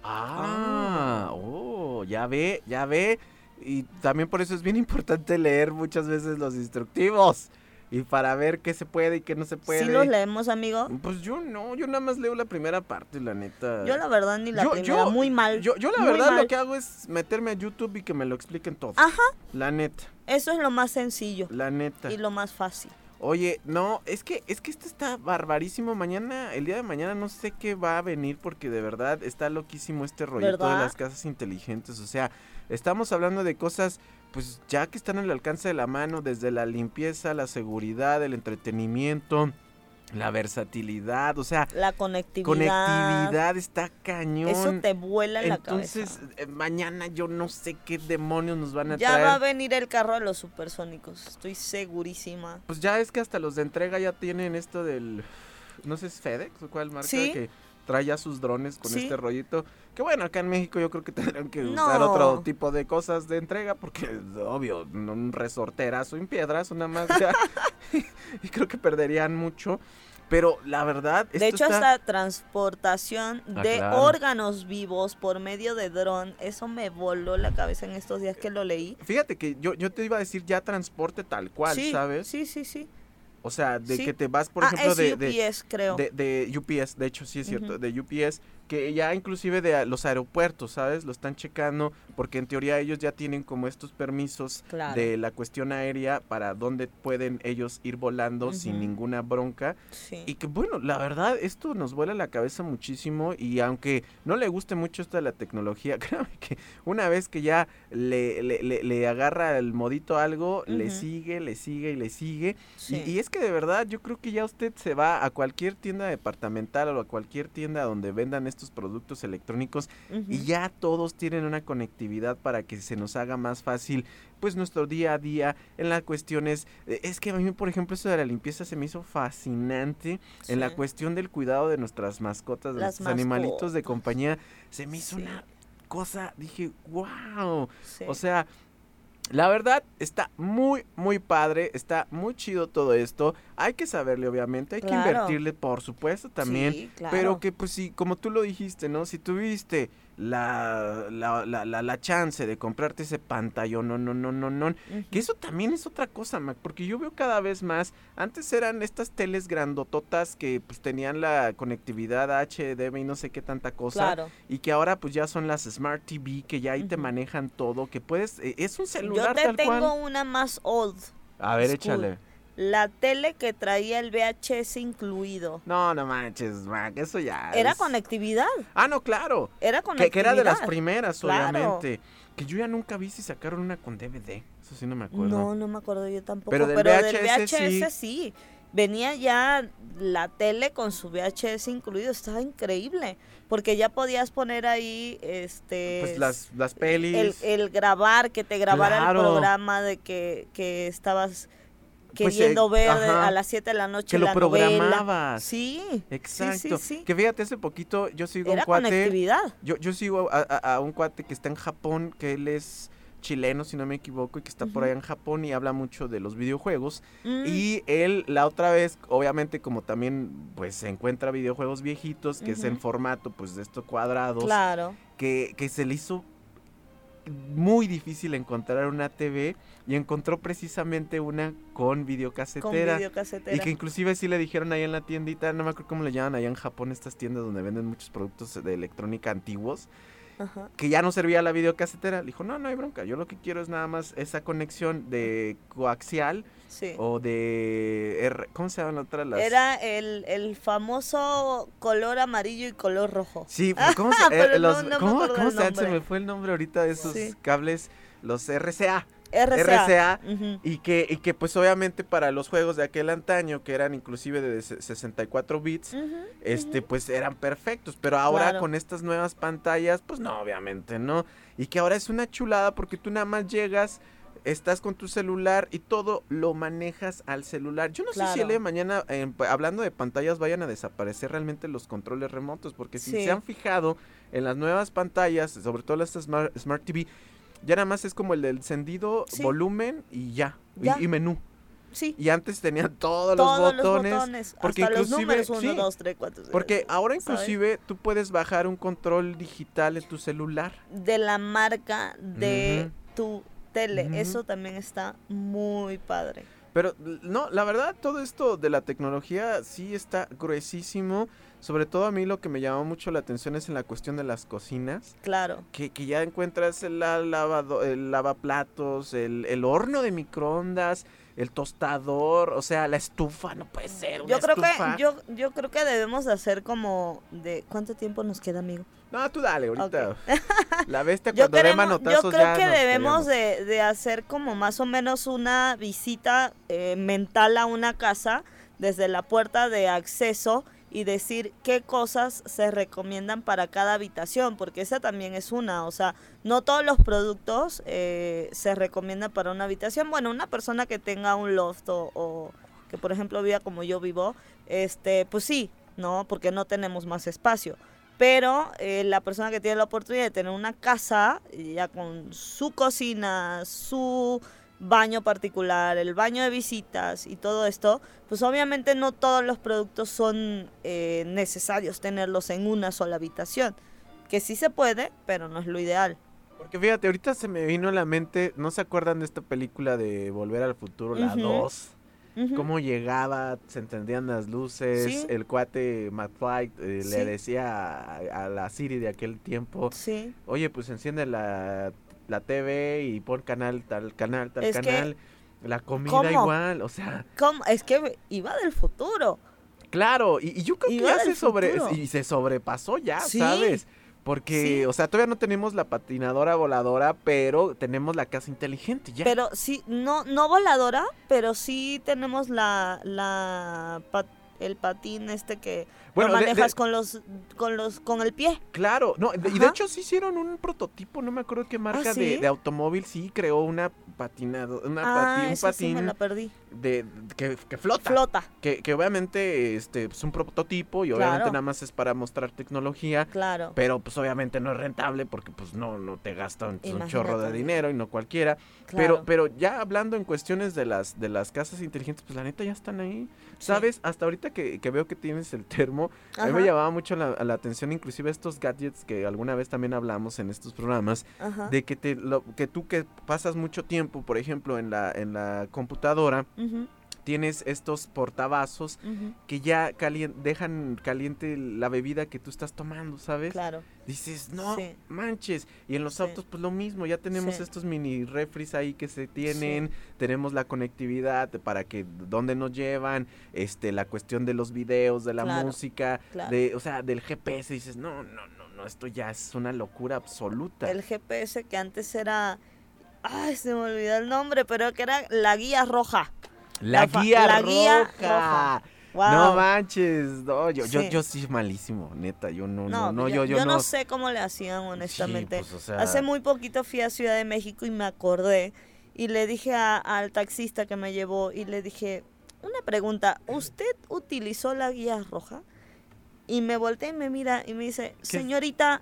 Ah, oh, ya ve, ya ve. Y también por eso es bien importante leer muchas veces los instructivos. Y para ver qué se puede y qué no se puede. ¿Sí los leemos, amigo? Pues yo no, yo nada más leo la primera parte, la neta. Yo la verdad ni la Yo- primera, yo- muy mal. Yo, yo la verdad mal. lo que hago es meterme a YouTube y que me lo expliquen todo. Ajá, La neta, eso es lo más sencillo la neta. y lo más fácil. Oye, no, es que es que esto está barbarísimo. Mañana, el día de mañana no sé qué va a venir porque de verdad está loquísimo este rollito de ¿Verdad? las casas inteligentes. O sea, estamos hablando de cosas pues ya que están al alcance de la mano desde la limpieza, la seguridad, el entretenimiento, la versatilidad, o sea, La conectividad. conectividad está cañón. Eso te vuela en la Entonces, cabeza. eh, mañana yo no sé qué demonios nos van a Ya traer. va a venir el carro de los supersónicos, estoy segurísima. Pues ya es que hasta los de entrega ya tienen esto del. No sé, es FedEx o cuál marca Sí. que trae ya sus drones con Sí. este rollito. Que bueno, acá en México yo creo que tendrán que No. usar otro tipo de cosas de entrega porque, obvio, un resorterazo en piedras, nada más ya. y creo que perderían mucho. Pero la verdad, De esto hecho, está- esta transportación Ah, de claro. órganos vivos por medio de dron, eso me voló la cabeza en estos días que lo leí. Fíjate que yo, yo te iba a decir ya transporte tal cual, sí, ¿sabes? Sí, sí, sí. O sea, de Sí. que te vas, por ah, ejemplo, de, UPS, de, creo. de, de UPS, de hecho sí es cierto, de UPS, que ya inclusive de los aeropuertos, ¿sabes? Lo están checando porque en teoría ellos ya tienen como estos permisos Claro. de la cuestión aérea para dónde pueden ellos ir volando sin Ujú. ninguna bronca. sí. Y que bueno, la verdad, esto nos vuela la cabeza muchísimo y aunque no le guste mucho esto de la tecnología, créame que una vez que ya le, le, le- le agarra el modito algo, le Ujú. sigue, le sigue y le sigue. sí. Y, y es que de verdad yo creo que ya usted se va a cualquier tienda departamental o a cualquier tienda donde vendan estos productos electrónicos y ya todos tienen una conectividad para que se nos haga más fácil pues nuestro día a día en las cuestiones eh, es que a mí por ejemplo eso de la limpieza se me hizo fascinante en la cuestión del cuidado de nuestras mascotas de Las nuestros animalitos de mascotas. compañía se me hizo Sí. una cosa dije wow Sí. o sea, la verdad está muy, muy padre, está muy chido todo esto. Hay que saberle, obviamente, hay Claro. que invertirle, por supuesto, también. Sí, claro. Pero que, pues sí, como tú lo dijiste, ¿no? Si tuviste la, la, la, la, la chance de comprarte ese pantallón, no, no, no, no, no. Que eso también es otra cosa, Mac, porque yo veo cada vez más, antes eran estas teles grandototas que pues tenían la conectividad HDMI y no sé qué tanta cosa Claro. y que ahora pues ya son las Smart TV que ya ahí te manejan todo, que puedes, eh, es un Yo celular te tal tengo cual. una más old. A ver, school. échale. La tele que traía el VHS incluido. No, no manches, Mac, eso ya. Era es- conectividad. Ah, no, claro. Era conectividad. que era de las primeras, Claro. obviamente. Que yo ya nunca vi si sacaron una con DVD. Eso sí no me acuerdo. No, no me acuerdo yo tampoco. Pero Pero, del del VHS sí. Venía ya la tele con su VHS incluido. Estaba increíble. Porque ya podías poner ahí este Pues las, las pelis. el, el grabar, que te grabara Claro. el programa de que, que estabas Pues, queriendo eh, ver ajá. a las 7 de la noche que lo la programabas. Sí, Exacto. sí, sí, sí. Que fíjate, hace poquito yo sigo Era un cuate. Yo, yo sigo a, a- a un cuate que está en Japón, que él es chileno, si no me equivoco, y que está por allá en Japón y habla mucho de los videojuegos. Mm, Y él la otra vez, obviamente como también pues se encuentra videojuegos viejitos, que es en formato pues de estos cuadrados, claro. que, que se le hizo muy difícil encontrar una TV y encontró precisamente una con Con videocasetera. videocasetera. Y que inclusive sí le dijeron ahí en la tiendita, no me acuerdo cómo le llaman allá en Japón, estas tiendas donde venden muchos productos de electrónica antiguos, Ajá. que ya no servía la videocasetera. Le dijo, no, no hay bronca, yo lo que quiero es nada más esa conexión de coaxial Sí. o de... R- ¿Cómo se llaman otras las...? Era el, el famoso color amarillo y color rojo. Sí, ¿cómo se, eh, no- no me ¿cómo- el se, me fue el nombre ahorita de esos Sí. cables? Los RCA. RCA. RCA. Y que, y que pues obviamente para los juegos de aquel antaño, que eran inclusive de se- 64 bits, este pues eran perfectos. Pero ahora Claro. con estas nuevas pantallas, pues no, obviamente, ¿no? Y que ahora es una chulada porque tú nada más llegas, estás con tu celular y todo lo manejas al celular. Yo no sé si el de mañana, eh, pa- hablando de pantallas, vayan a desaparecer realmente los controles remotos. Porque si Sí. se han fijado en las nuevas pantallas, sobre todo las Smart, Smart TV, ya nada más es como el del encendido, Sí. volumen y ya. y- Ya. Y, menú. Sí. Y antes tenían todos, Todos los botones. porque hasta los inclusive- números 1, sí, 2, 3, 4. Porque ahora ¿sabes? inclusive tú puedes bajar un control digital en tu celular. De la marca de tu tele. Eso también está muy padre. Pero no, la verdad, todo esto de la tecnología sí está gruesísimo. Sobre todo a mí lo que me llamó mucho la atención es en la cuestión de las cocinas. Claro. Que, que ya encuentras el, la- lavado, el lavaplatos, el, el horno de microondas, el tostador, o sea, la estufa, no puede ser. Una Yo creo estufa. que yo, yo creo que debemos de hacer como de ¿cuánto tiempo nos queda, amigo? No, tú dale, ahorita. La bestia cuando dé manotazos yo creo ya que debemos de, de hacer como más o menos una visita eh, mental a una casa desde la puerta de acceso y decir qué cosas se recomiendan para cada habitación, porque esa también es una, o sea, no todos los productos eh, se recomiendan para una habitación. Bueno, una persona que tenga un loft o, que por ejemplo viva como yo vivo, este, pues sí, ¿no? Porque no tenemos más espacio. Pero eh, la persona que tiene la oportunidad de tener una casa, ya con su cocina, su baño particular, el baño de visitas y todo esto, pues obviamente no todos los productos son eh, necesarios tenerlos en una sola habitación. Que sí se puede, pero no es lo ideal. Porque fíjate, ahorita se me vino a la mente, ¿no se acuerdan de esta película de Volver al Futuro, la Ujú. 2? Ujú. Cómo llegaba, se encendían las luces, Sí. el cuate McFly eh, Sí. le decía a, a la Siri de aquel tiempo, Sí, oye, pues enciende la, la TV y pon canal, tal canal, tal Es que, canal. La comida ¿cómo? igual, o sea, ¿Cómo? Es que iba del futuro. claro, y, y yo creo que ya se sobre, y se sobrepasó ya, Sí. ¿sabes? Porque, Sí. o sea, todavía no tenemos la patinadora voladora, pero tenemos la casa inteligente ya. Pero sí, no, no voladora, pero sí tenemos la, la pat- el patín este que Bueno, lo de- de- manejas con los con los con el pie. Claro, no, de- y de hecho sí hicieron un prototipo, no me acuerdo qué marca ¿Ah, de, sí? de automóvil, sí creó una patinado, una ah, pati- un esa sí me patín la perdí. de, que, que flota. Flota, Que, que obviamente este, es un prototipo y obviamente Claro. nada más es para mostrar tecnología, claro. pero pues obviamente no es rentable porque pues no, no te gastan un chorro de dinero y no cualquiera. claro. Pero, pero ya hablando en cuestiones de las, de las casas inteligentes, pues la neta ya están ahí. ¿Sabes? Hasta ahorita que, que veo que tienes el termo, a mí me llamaba mucho la, la atención, inclusive estos gadgets que alguna vez también hablamos en estos programas, ajá. de que, te, lo- que tú que pasas mucho tiempo, por ejemplo, en la, en la computadora, tienes estos portavasos que ya calien- dejan caliente la bebida que tú estás tomando, ¿sabes? Claro. Dices, no Sí. manches. Y en los Sí. autos, pues lo mismo, ya tenemos Sí. estos mini refris ahí que se tienen, tenemos la conectividad para que dónde nos llevan, este, la cuestión de los videos, de la Claro, música, claro. de, o sea, del GPS, dices, no, no, no, no, esto ya es una locura absoluta. El GPS que antes era. Ay, se me olvidó el nombre, pero que era la guía roja. La, la guía la guía roja. roja. Wow. No manches, no, yo, yo, Sí. yo sí malísimo, neta, yo no, no, No, no, yo, yo, yo, no. sé cómo le hacían, honestamente. Sí, pues, o sea, Hace muy poquito fui a Ciudad de México y me acordé y le dije a- al taxista que me llevó y le dije, una pregunta, ¿usted utilizó la guía roja? Y me volteé y me mira y me dice, señorita,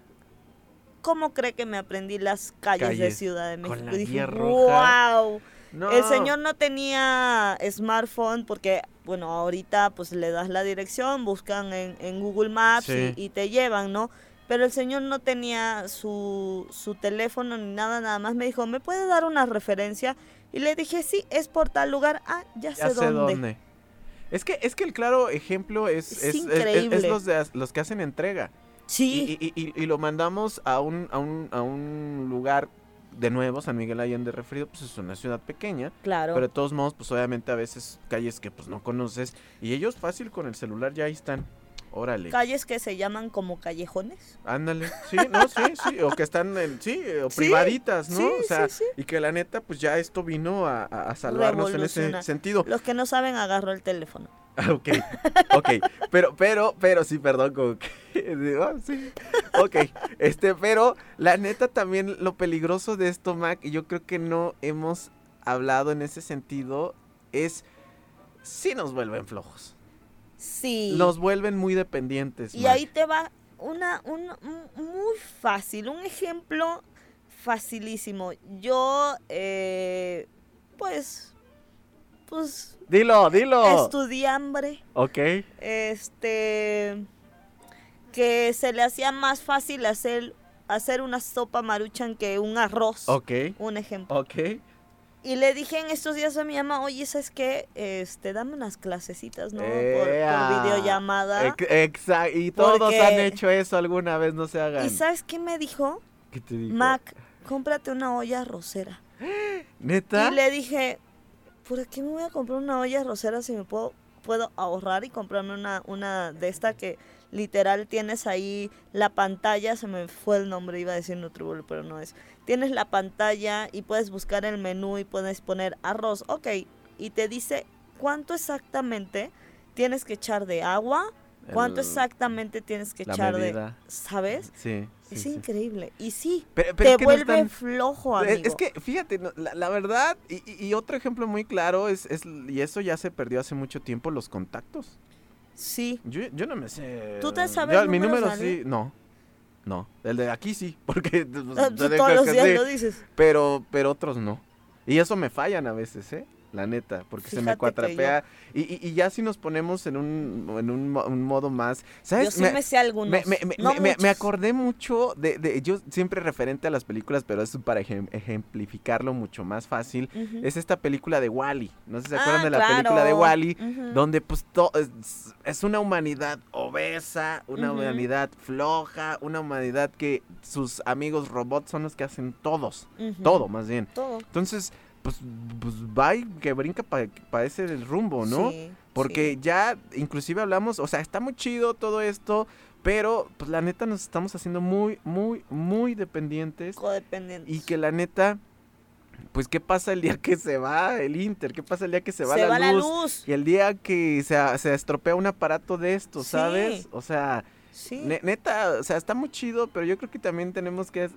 ¿cómo cree que me aprendí las calles, de Ciudad de con México? la Y dije, guía roja. wow. No. El señor no tenía smartphone porque, bueno, ahorita pues le das la dirección, buscan en, en Google Maps Sí. y, y te llevan, ¿no? Pero el señor no tenía su, su teléfono ni nada, nada más me dijo, ¿me puede dar una referencia? Y le dije, sí, es por tal lugar. Ah, ya, Ya sé, dónde. dónde. Es que, es que el claro ejemplo es, es los, de, los que hacen entrega. Sí, Y, y- y- y lo mandamos a un, a, un, a un lugar de nuevo, San Miguel Allende Referido, pues es una ciudad pequeña. claro. Pero de todos modos, pues obviamente a veces calles que pues no conoces. Y ellos fácil con el celular ya ahí están. Órale. Calles que se llaman como callejones. Ándale. Sí, no, sí, sí. O que están, en, sí, o Sí, privaditas, ¿no? sí, o sea, sí, y que la neta, pues ya esto vino a, a- salvarnos en ese sentido. Los que no saben, agarro el teléfono. Ah, ok, ok, pero, pero, pero, sí, perdón, como que, ah, sí, ok, este, pero, la neta también lo peligroso de esto, Mac, y yo creo que no hemos hablado en ese sentido, es, sí nos vuelven flojos, Sí. nos vuelven muy dependientes, Y Mac. ahí te va una, un- un- muy fácil, un ejemplo facilísimo. Yo, eh, pues, pues, Dilo, dilo, estudié hambre, ok, este, que se le hacía más fácil hacer, hacer una sopa maruchan que un arroz, ok, un ejemplo. ok, Y le dije en estos días a mi mamá, oye, ¿sabes qué? Este, dame unas clasecitas, ¿no? Por, por Ea. videollamada. Ex- exa- y todos Porque- han hecho eso alguna vez, no se hagan, ¿Y sabes qué me dijo? ¿qué te dijo? Mac, cómprate una olla rosera. ¿Neta? Y le dije, ¿por qué me voy a comprar una olla rosera si me puedo, puedo ahorrar y comprarme una, una de esta que literal tienes ahí la pantalla? Se me fue el nombre, iba a decir Nutribullet, pero no es. Tienes la pantalla y puedes buscar el menú y puedes poner arroz. Ok, y te dice cuánto exactamente tienes que echar de agua, cuánto El- exactamente tienes que echar de... ¿Sabes? Sí, sí, Es sí. increíble. Y sí, Pero, pero te es que no vuelve están- flojo, Es- amigo. Es que, fíjate, no, la, la verdad, y, otro ejemplo muy claro es, es, y eso ya se perdió hace mucho tiempo, los contactos. Sí. Yo, yo no me sé. ¿Tú te sabes yo, Mi número sí, no. No, el de aquí sí, porque pues, Ah, todos los días sí, lo dices. pero, pero otros no. Y eso me fallan a veces, ¿eh? La neta, porque se me cuatrapea. Y, y, y ya si nos ponemos en un, en un, mo- un modo más. ¿Sabes? Yo sí me, sé algunos. Me, me- me- no me- me- me acordé mucho de, de- yo siempre referente a las películas, pero es para ejem- ejemplificarlo mucho más fácil. Es esta película de Wally. No sé si se Ah, acuerdan de la película de. Wally, Ujú. donde pues to- es, es una humanidad obesa, una humanidad floja, una humanidad que sus amigos robots son los que hacen todos, todo más bien. Todo. Entonces, pues, pues va y que brinca para ese el rumbo, ¿no? Sí, Porque sí. ya, inclusive hablamos, o sea, está muy chido todo esto, pero pues la neta nos estamos haciendo muy, muy, muy dependientes. Codependientes. Y que la neta, pues qué pasa el día que se va el Inter, qué pasa el día que se va, se la, va la luz? luz. Y el día que se, se estropea un aparato de estos, Sí. ¿sabes? O sea, Sí. ne- neta, o sea, está muy chido, pero yo creo que también tenemos que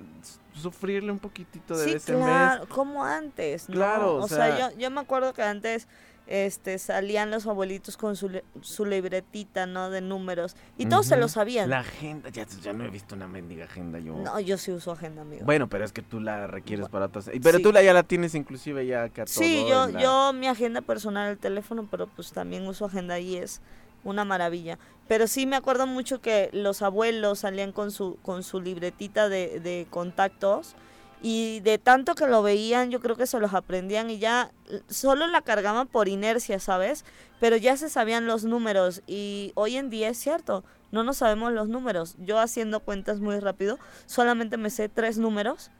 sufrirle un poquito de sí, vez claro, mes. como antes, ¿no? Claro, o o sea, sea- yo, yo me acuerdo que antes este salían los abuelitos con su, su libretita, ¿no? De números. Y todos se lo sabían. La agenda, ya, ya no he visto una mendiga agenda yo. No, yo sí uso agenda, amigo. Bueno, pero es que tú la requieres para otras. y- Pero Sí. tú la ya la tienes inclusive ya acá todo. Sí, yo, en la- yo mi agenda personal el teléfono, pero pues también uso agenda y es una maravilla. Pero sí me acuerdo mucho que los abuelos salían con su, con su libretita de, de contactos Y de tanto que lo veían, yo creo que se los aprendían y ya solo la cargaban por inercia, ¿sabes? Pero ya se sabían los números y hoy en día es cierto, no nos sabemos los números. Yo haciendo cuentas muy rápido, solamente me sé tres números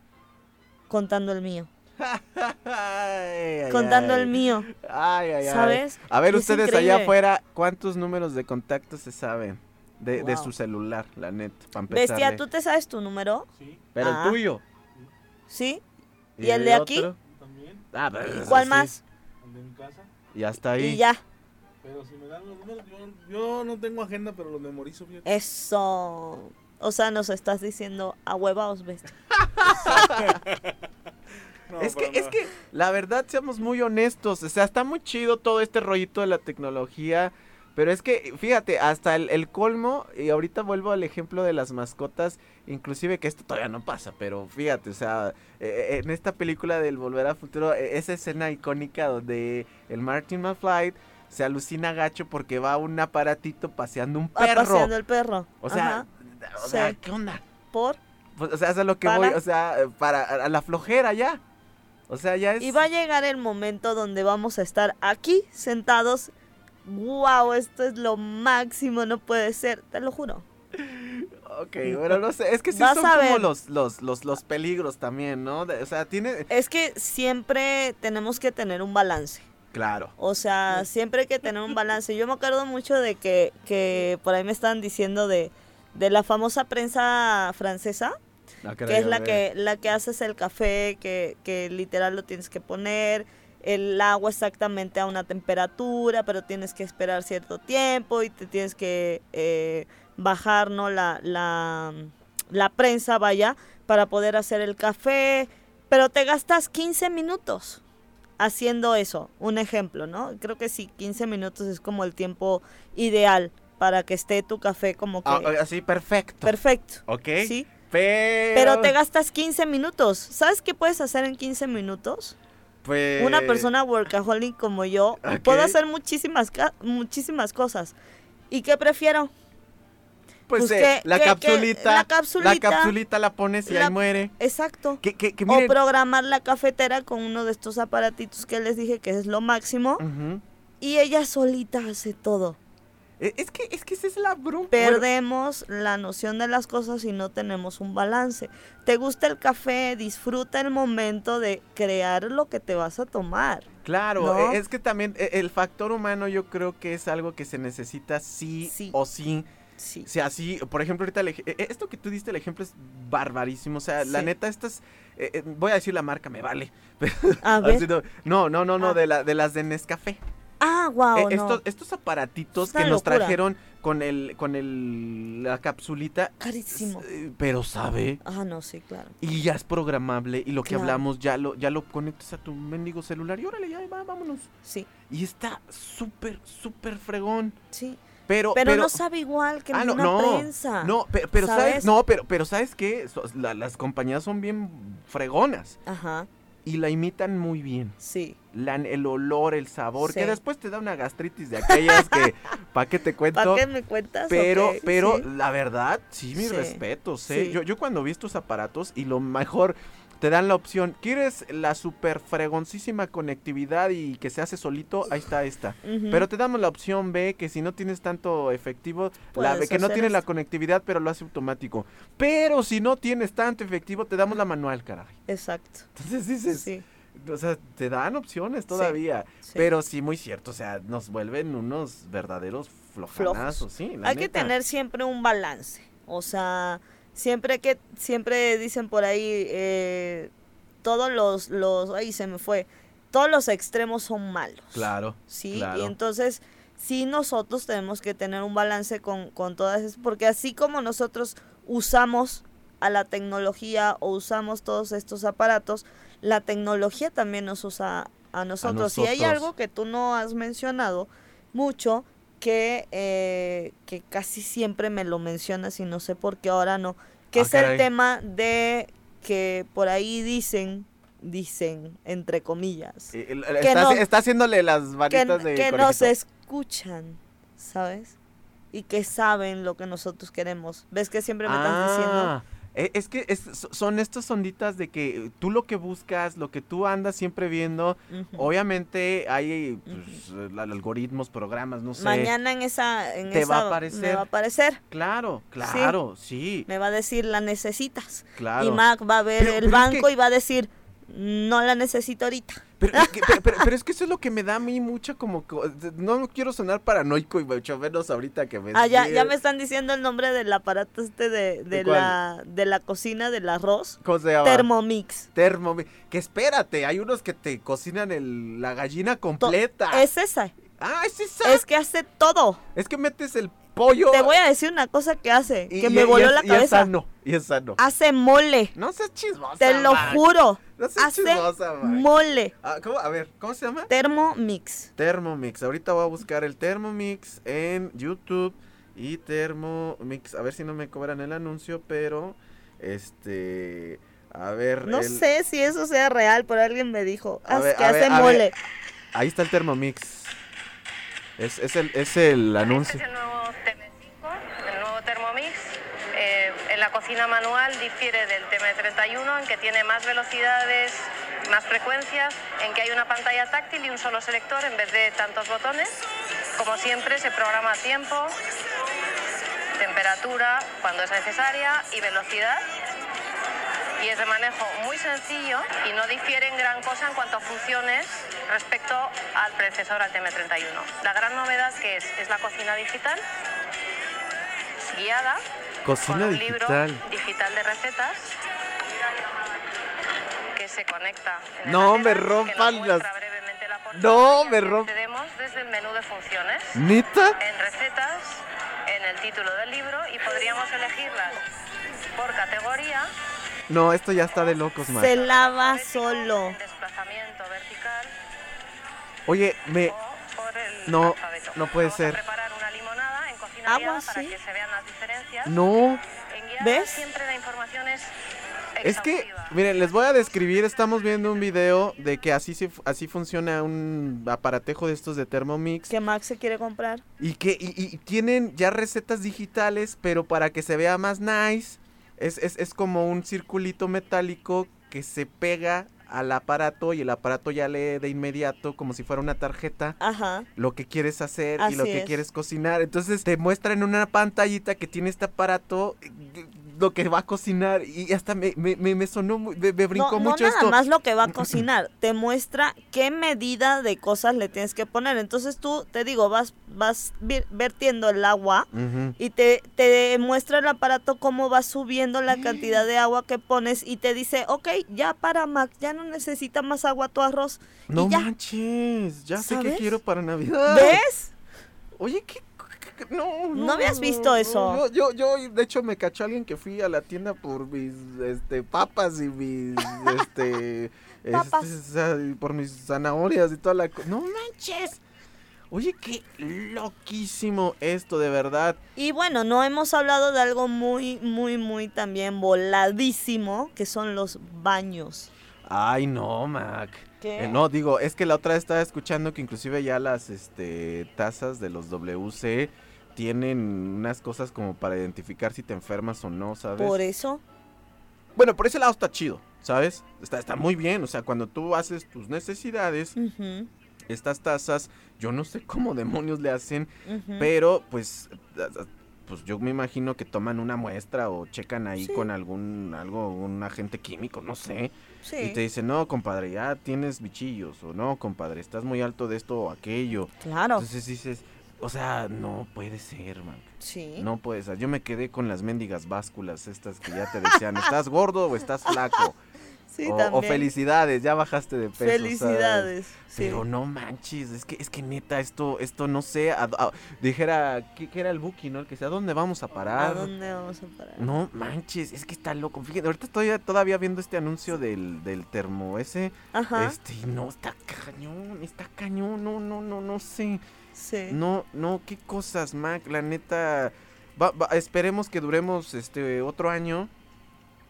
contando el mío. Ay, ay, Contando ay. el mío, Ay, ay, ay. ¿sabes? A ver, Es ustedes increíble. allá afuera, ¿cuántos números de contacto se saben? De, de su celular, la neta, para Bestia, ¿tú te sabes tu número? Sí, Pero Ah. el tuyo. ¿Sí? ¿Y el de aquí? otro? también. Ah, pero eso ¿Cuál sí. más? El de mi casa. Y hasta ahí. Y ya. Pero si me dan los números, yo, yo no tengo agenda, pero los memorizo bien. Eso. O sea, nos estás diciendo a huevaos, bestia. No, es que, es que, la verdad, seamos muy honestos. O sea, está muy chido todo este rollito de la tecnología. Pero es que, fíjate, hasta el, el colmo, y ahorita vuelvo al ejemplo de las mascotas, inclusive que esto todavía no pasa, pero fíjate, o sea, eh, en esta película del Volver al Futuro, eh, esa escena icónica donde el Martin McFly se alucina gacho porque va a un aparatito paseando un Ah, perro. paseando el perro. O sea, o sea, Sí. ¿qué onda? Por. Pues, o sea, es lo que Para. voy, o sea, eh, para a la flojera ya. O sea, ya es... Y va a llegar el momento donde vamos a estar aquí sentados. ¡Wow! Esto es lo máximo, no puede ser, te lo juro. Ok, bueno, no sé, es que sí Vas son como los, los, los, los peligros también, ¿no? O sea, tiene... Es que siempre tenemos que tener un balance. Claro. O sea, siempre hay que tener un balance. Yo me acuerdo mucho de que, que por ahí me estaban diciendo de, de la famosa prensa francesa, que es la que, la que haces el café, que, que literal lo tienes que poner, el agua exactamente a una temperatura, pero tienes que esperar cierto tiempo y te tienes que eh, bajar, ¿no? La, la, la prensa, vaya, para poder hacer el café, pero te gastas 15 minutos haciendo eso, un ejemplo, ¿no? Creo que sí, 15 minutos es como el tiempo ideal para que esté tu café como que Ah, así, perfecto. perfecto, ok. ¿sí? Pero... Pero te gastas 15 minutos. ¿Sabes qué puedes hacer en 15 minutos? Pues... Una persona workaholic como yo, Ok. puedo hacer muchísimas, muchísimas cosas. ¿Y qué prefiero? Pues, pues eh, que- la, que- que capsulita, la capsulita- La capsulita la pones y la- ahí muere. Exacto. O programar la cafetera con uno de estos aparatitos que les dije que es lo máximo. Y ella solita hace todo. Eh, Es que, es que esa es la bronca. Bueno, Perdemos la noción de las cosas y no tenemos un balance. ¿Te gusta el café? Disfruta el momento de crear lo que te vas a tomar. Claro, ¿no? eh, es que también eh, el factor humano yo creo que es algo que se necesita sí, Sí. o sí. Sí. O sea, sí, por ejemplo, ahorita el esto que tú diste el ejemplo es barbarísimo. O sea, la neta, estas. eh, voy a decir la marca, me vale. A Así ver. no, no, no, no, Ah. de, la, de las de Nescafé. Ah, wow. Eh, no. estos, estos aparatitos que nos locura. trajeron con el, con el, la capsulita. Carísimo. eh, Pero sabe. Ah, no, sí, claro. Y ya es programable. Y lo que hablamos, ya lo, ya lo conectas a tu mendigo celular. Y órale, ya va, vámonos. Sí, Y está súper, súper fregón. sí. Pero, Pero, pero, no sabe igual que Ah, no, una no, prensa. No, pero, pero ¿sabes? ¿sabes? No, pero, pero ¿sabes qué? So- la- las compañías son bien fregonas Ajá, y la imitan muy bien. sí. La- el olor, el sabor, Sí. que después te da una gastritis de aquellas que, ¿para qué te cuento? ¿Para qué me cuentas? Pero, pero Sí. la verdad, sí, mis Sí. respetos, ¿eh? Yo, yo cuando vi estos aparatos y lo mejor, te dan la opción, ¿quieres la super fregoncísima conectividad y que se hace solito? Ahí está esta. Pero te damos la opción B, que si no tienes tanto efectivo, la B, que no tiene la conectividad, pero lo hace automático. Pero si no tienes tanto efectivo, te damos la manual, caray. Exacto. Entonces dices, Sí, o sea, te dan opciones todavía. sí. Pero sí, muy cierto, o sea, nos vuelven unos verdaderos flojanazos, sí. la Hay que tener siempre un balance. O sea, siempre que, siempre dicen por ahí, eh, todos los, los, ay, se me fue, todos los extremos son malos. Claro. ¿sí? claro. Y entonces, sí nosotros tenemos que tener un balance con, con todas esas, porque así como nosotros usamos a la tecnología o usamos todos estos aparatos, la tecnología también nos usa a nosotros. Hay nosotros. algo que tú no has mencionado mucho, que, eh, que casi siempre me lo mencionas y no sé por qué ahora no, que Ah, es caray. el tema de que por ahí dicen, dicen, entre comillas, Eh, el- que está, no- está haciéndole las que, varitas de que nos escuchan, ¿sabes? Y que saben lo que nosotros queremos. ¿Ves que siempre me estás diciendo? E- Es que es- so- son estas onditas de que tú lo que buscas, lo que tú andas siempre viendo, obviamente hay pues, el- algoritmos, programas, no sé. Mañana en esa, en Te va a esa aparecer. me va a aparecer. Claro, claro, sí, Me va a decir la necesitas. claro. Y Mac va a ver Pero- el pero es banco que- y va a decir no la necesito ahorita. Pero, es que- pero- pero- pero es que eso es lo que me da a mí mucha como... co- No quiero sonar paranoico y mucho menos ahorita que me... Ah, ya, ya me están diciendo el nombre del aparato este de, de, la, de la cocina del arroz. ¿Cómo se llama? Thermomix. Thermomix. Que espérate, hay unos que te cocinan el, la gallina completa. Es esa. Ah, es esa. Es que hace todo. Es que metes el pollo. Te voy a decir una cosa que hace, y- que y- me voló la Y es cabeza. sano, y es sano. Hace mole. No seas chismosa, Te lo juro. No seas Hace chismosa, Mac. mole. Ah, ¿cómo? A ver, ¿cómo se llama? Thermomix. Thermomix. Ahorita voy a buscar el Thermomix en YouTube y Thermomix. A ver si no me cobran el anuncio, pero este, a ver. No el- sé si eso sea real, pero alguien me dijo A "Haz ver, que a hace ver. mole. Ahí está el Thermomix. Es, es el, es el Este anuncio. es el nuevo TM5, el nuevo Thermomix. Eh, en la cocina manual difiere del TM31 en que tiene más velocidades, más frecuencias, en que hay una pantalla táctil y un solo selector en vez de tantos botones. Como siempre se programa tiempo, temperatura cuando es necesaria y velocidad. Y es de manejo muy sencillo y no difiere en gran cosa en cuanto a funciones respecto al predecesor al TM31. La gran novedad que es, es la cocina digital, guiada, con Cocina un digital. libro digital de recetas que se conecta. En No, me rompan las- la No, me aquí romp- accedemos desde el menú de funciones ¿Neta? en recetas, en el título del libro y podríamos elegirlas por categoría. No, esto ya está de locos, man. Se lava solo. en desplazamiento vertical Oye, me... No, no puede ser. Preparar una limonada en cocina Agua, guiada para sí. que se vean las diferencias. No. ¿Ves? siempre la información es Es que, miren, les voy a describir, estamos viendo un video de que así, se, así funciona un aparatejo de estos de Thermomix. Que Max se quiere comprar. Y que y, y tienen ya recetas digitales, pero para que se vea más nice, es, es, es como un circulito metálico que se pega al aparato y el aparato ya lee de inmediato como si fuera una tarjeta Ajá. lo que quieres hacer y lo que es. quieres cocinar. Entonces te muestra en una pantallita que tiene este aparato lo que va a cocinar y hasta me, me, me, me sonó, me, me brincó no, no mucho nada esto. más lo que va a cocinar, te muestra qué medida de cosas le tienes que poner. Entonces tú, te digo, vas, vas vertiendo el agua y te, te muestra el aparato cómo va subiendo la cantidad de agua que pones y te dice, ok, ya para Mac, ya no necesita más agua tu arroz. No y ya. manches, ya sé que quiero para Navidad. ¿Ves? Oye, ¿qué? Qué- No, ¿No habías visto eso? Yo, yo, yo, de hecho, me cachó alguien que fui a la tienda por mis, este, papas y mis, este, Papas. este, por mis zanahorias y toda la... No manches. Oye, qué loquísimo esto, de verdad. Y bueno, no hemos hablado de algo muy, muy, muy también voladísimo, que son los baños. Ay, no, Mac. ¿Qué? Eh, no, digo, es que la otra vez estaba escuchando que inclusive ya las este, tazas de los WC tienen unas cosas como para identificar si te enfermas o no, ¿sabes? Por eso, Bueno, por ese lado está chido, ¿sabes? Está, está muy bien, o sea, cuando tú haces tus necesidades, estas tazas, yo no sé cómo demonios le hacen, pero pues, pues yo me imagino que toman una muestra o checan ahí Sí. con algún, algo, un agente químico, no sé. sí, Y te dicen, no, compadre, ya tienes bichillos, o no, compadre, estás muy alto de esto o aquello. claro, Entonces dices, o sea, no puede ser, man. sí. No puede ser. Yo me quedé con las mendigas básculas estas que ya te decían, ¿estás gordo o estás flaco? sí, o, o felicidades, ya bajaste de peso. ¿sabes? Felicidades. sí. Pero no manches, es que, es que neta, esto, esto no sé, a- a- dijera, ¿qué, qué era el Buki, no? El que decía, ¿a dónde vamos a ¿A parar? dónde vamos a parar? No manches, es que está loco. Fíjate, ahorita estoy todavía viendo este anuncio del, del termo ese. Ajá, Este, y no, está cañón, está cañón, no, no, no, no sé. Sí. No, no, qué cosas, Mac, la neta. va- va- esperemos que duremos este otro año.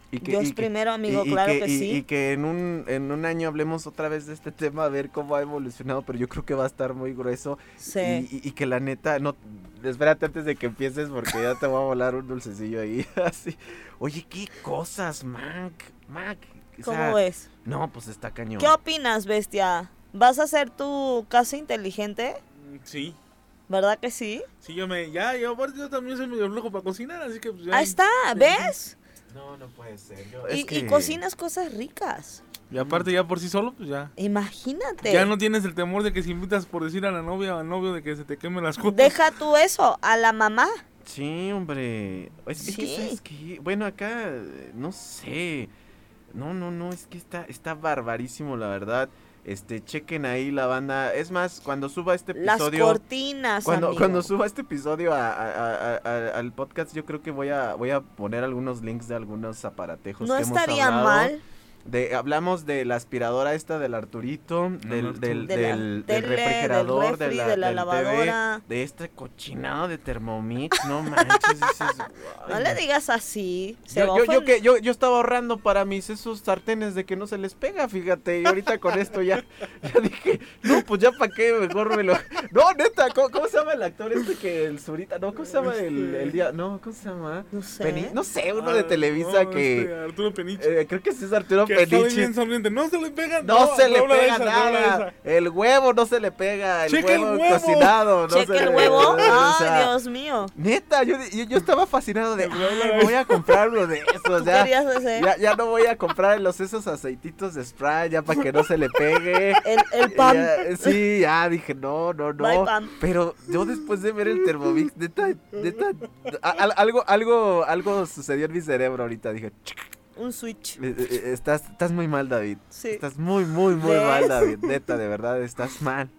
Y Dios primero, amigo, claro que sí. Y que en un, en un año hablemos otra vez de este tema, a ver cómo ha evolucionado, pero yo creo que va a estar muy grueso. Sí. Y, que la neta, no, espérate antes de que empieces porque ya te voy a volar un dulcecillo ahí, así. Oye, qué cosas, Mac, Mac. o ¿Cómo ves? No, pues está cañón. ¿Qué opinas, bestia? ¿Vas a hacer tu casa inteligente? Sí. ¿Verdad que sí? Sí, yo me. Ya, yo aparte yo también soy medio flojo para cocinar, así que pues ya. Ahí está, ¿ves? No, no puede ser. yo- Y, es y que- cocinas cosas ricas. Y aparte ya por sí solo, pues ya. Imagínate. Ya no tienes el temor de que si invitas por decir a la novia o al novio de que se te quemen las cosas. Deja tú eso, a la mamá. Sí, hombre. Es, es que, Sí. ¿sabes qué? Bueno, acá, no sé. No, no, no, es que está, está barbarísimo, la verdad. Este, chequen ahí la banda. Es más, cuando suba este Las episodio. cortinas, Cuando, amigo. cuando suba este episodio a- a- al podcast, yo creo que voy a, voy a poner algunos links de algunos aparatejos No que hemos estaría hablado. mal. De, hablamos de la aspiradora esta del Arturito, del, Arturo. del, De la del- del tele, del refrigerador, refri, de la, de la del TV, lavadora. de este cochinado de Thermomix, no manches, dices, No "Ay, le digas así. Se yo, yo, yo, ofender. que, yo, yo estaba ahorrando para mis esos sartenes de que no se les pega, fíjate, y ahorita con esto ya, ya dije, no, pues ya para qué, mejor me lo... No, neta, ¿cómo, cómo se llama el actor este que el Zurita? No, ¿cómo se llama el, el día? No, ¿cómo se llama? No sé. Peni- no sé, uno Ah, de Televisa no, que... este, Arturo Peniche. eh, creo que sí es Arturo que está Peniche. bien sonriente. No se le pega No, se le Raúl pega Araiza, Raúl nada. El huevo no se le pega. El el huevo, huevo. cocinado. No Cheque se el huevo. o Ay, sea, Dios mío. Neta, yo, yo, yo estaba fascinado de. El voy a comprar uno de esos. ¿Tú Ya, ya, ya no voy a comprar los esos aceititos de spray ya para que no se le pegue. El, el pan. Ya, sí, ya dije, no, no, no. Pero yo después de ver el Thermomix, neta, neta, a- a- algo, algo, algo sucedió en mi cerebro ahorita. Dije, Un switch. "Eh, eh, eh, estás, estás muy mal, David. Sí. Estás muy, muy, muy ¿Ves? mal, David. Neta, de verdad, estás mal.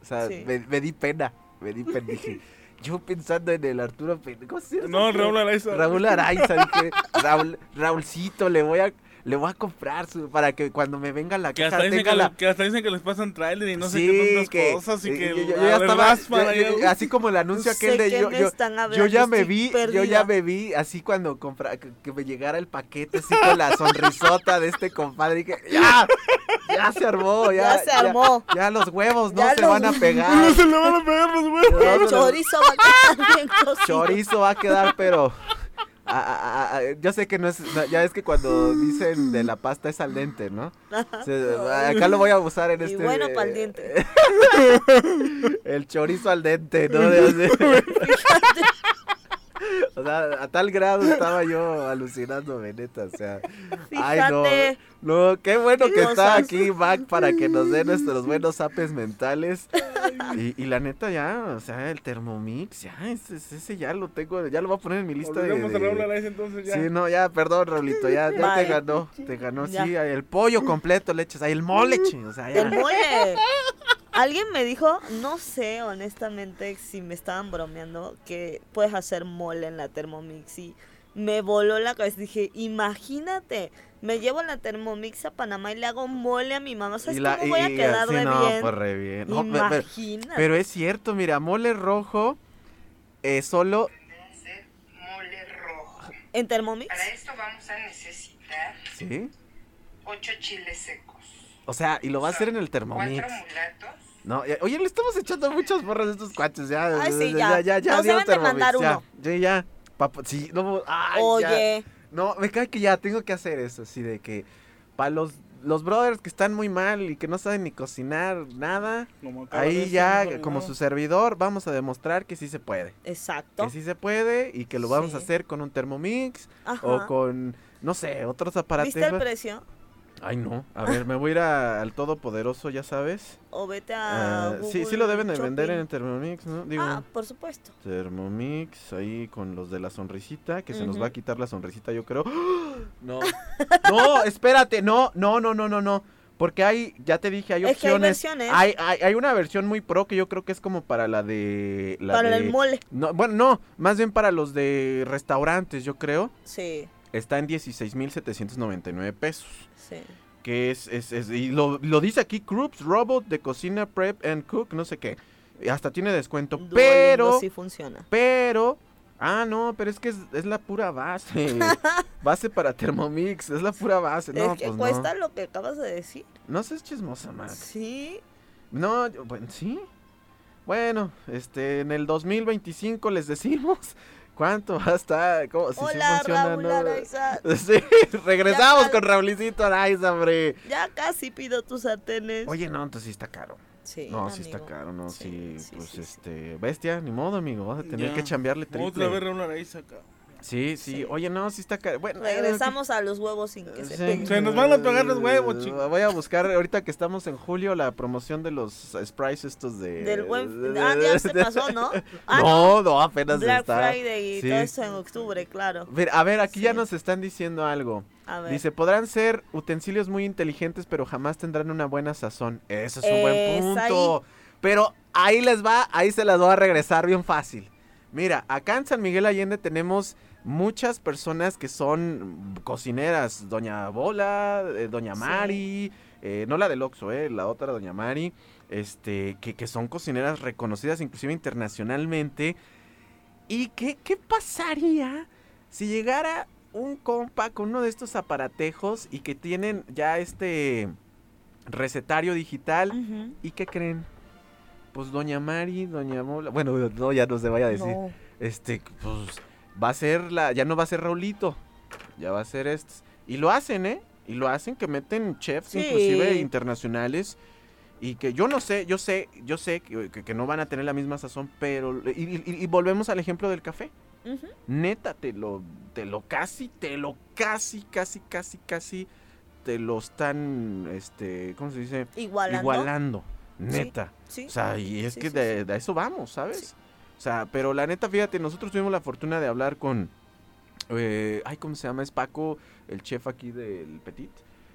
O sea, Sí. me, me di pena. Me di pena. Dije, yo pensando en el Arturo Pen- ¿Cómo se llama? No, Raúl Araiza. Raúl Araiza. Dije, Raúl, Raúlcito, le voy a, le voy a comprar su, para que cuando me venga la Que caja hasta, dicen tenga que, la... le- que hasta dicen que les pasan trailer y no sé qué tantas cosas y eh, que yo, ya estaba, yo- yo- así como el anuncio No aquel de yo, yo, están hablando, yo ya me vi, yo ya me vi así cuando compra, que, que me llegara el paquete así con la sonrisota de este compadre y que ya, ya se armó, ya, Ya se armó. ya, los huevos no Ya se los- van a pegar, No se le van a pegar los huevos. No, no, no. Chorizo va a quedar bien cocido. chorizo va a quedar, pero a- a- a- a- yo sé que no es, no, ya es que cuando dicen de la pasta es al dente, ¿no? Acá lo voy a usar en Y este. bueno pa'l diente. El chorizo al dente, ¿no? De- O sea, a tal grado estaba yo alucinándome, neta, o sea. Ay, Fíjate. no. No, qué bueno que está aquí Mac para que nos dé nuestros buenos apes mentales. Y, y la neta ya, o sea, el Thermomix, ya, ese, ese ya lo tengo, ya lo voy a poner en mi lista de... A de- Raúl Araiza entonces ya. Sí, no, ya, perdón, Raulito, ya, ya Vale. te ganó, te ganó, Ya. sí, el pollo completo le echas ahí, el mole, o sea, ya. El mole. Alguien me dijo, no sé honestamente si me estaban bromeando, que puedes hacer mole en la Thermomix y me voló la cabeza. Dije, imagínate, me llevo la Thermomix a Panamá y le hago mole a mi mamá. ¿Sabes la- cómo voy a y- quedar así, de no, bien? pues re bien. No, Imagínate. pero es cierto, mira, mole rojo, eh, solo, hacer mole rojo. ¿En Thermomix? Para esto vamos a necesitar ¿sí? 8 chiles secos. O sea, y lo va a hacer en el 4 Thermomix. mulatos. No, ya- oye, le estamos echando muchas borras a estos cuaches, ya. Ay, sí, ya, ya. ya, ya, Nos dio deben de Thermomix, mandar ya. uno. Ya. Papo- sí, no, ay, ya. Oye, No, me cae que ya tengo que hacer eso, así de que para los, los brothers que están muy mal y que no saben ni cocinar nada, Como ahí ya, como su servidor, vamos a demostrar que sí se puede. exacto. Que sí se puede y que lo vamos a hacer con un Thermomix Ajá. o con, no sé, otros aparatos. ¿Viste el precio? Ay, no. A ver, me voy a ir a- al Todopoderoso, ya sabes. O vete a. Ah, sí, sí lo deben de vender en Thermomix, ¿no? Digo, Ah, por supuesto. Thermomix, ahí con los de la sonrisita, que se nos va a quitar la sonrisita, yo creo. No. No, espérate, no, no, no, no, no, no. Porque hay, ya te dije, hay Es que hay opciones. versiones. Hay, hay, hay una versión muy pro que yo creo que es como para la de. La Para de- el mole. No, bueno, no, más bien para los de restaurantes, yo creo. Sí, Está en 16,799 pesos. sí. Que es, es, es- y lo, lo dice aquí, Krups Robot de cocina, prep and cook, no sé qué. Hasta tiene descuento, Duolingo pero, sí funciona. pero, Ah, no, pero es que es, es la pura base. base para Thermomix, es la pura base. No, es que pues cuesta no. lo que acabas de decir. No seas chismosa, Mac. Sí. No, bueno, sí. Bueno, este, en el 2025 les decimos cuánto va a estar. ¿Cómo? Si sí Hola, funciona, Raúl ¿no? Araiza. Sí, regresamos Ya con Raulicito Araiza, hombre. Ya casi pido tus sartenes. Oye, no, entonces sí está caro. sí, No, sí está amigo. caro, no, sí, Sí, sí, pues sí, sí. este, bestia, ni modo, amigo, vas a tener Ya. que chambearle triple. Otra vez Raúl Araiza acá. Sí, sí, Sí. oye, no, sí está. Bueno, Regresamos a los huevos sin que se Sí. peguen. Se nos van a pegar los huevos, chico. Voy a buscar ahorita que estamos en julio la promoción de los sprites estos de Del buen... Ah, ya se pasó, ¿no? Ah, no, no, apenas Black está. Friday y Sí. todo eso en octubre, claro. A ver, aquí ya nos están diciendo algo. A ver. Dice, podrán ser utensilios muy inteligentes, pero jamás tendrán una buena sazón. Eso es un buen Es punto. Pero ahí les va, ahí se las voy a regresar bien fácil. Mira, acá en San Miguel Allende tenemos muchas personas que son cocineras. Doña Bola, eh, Doña Sí. Mari, eh, no la del Oxxo, eh, la otra Doña Mari, este, que, que son cocineras reconocidas inclusive internacionalmente. ¿Y qué, qué pasaría si llegara un compa con uno de estos aparatejos y que tienen ya este recetario digital? ¿Y qué creen? Pues Doña Mari, Doña Mola, bueno, no, ya no se vaya a decir. No. Este, pues va a ser la, ya no va a ser Raulito, ya va a ser este. Y lo hacen, ¿eh? Y lo hacen que meten chefs Sí. inclusive internacionales y que yo no sé, yo sé, yo sé que, que- que no van a tener la misma sazón, pero y, y- y volvemos al ejemplo del café. Neta, te lo, te lo casi, te lo casi, casi, casi, casi, te lo están, este, ¿cómo se dice? Igualando. Igualando. Neta. Sí. O sea, y es Sí, que de, de eso vamos, ¿sabes? O sea, pero la neta, fíjate, nosotros tuvimos la fortuna de hablar con, eh, ay, ¿cómo se llama? Es Paco, el chef aquí del Petit.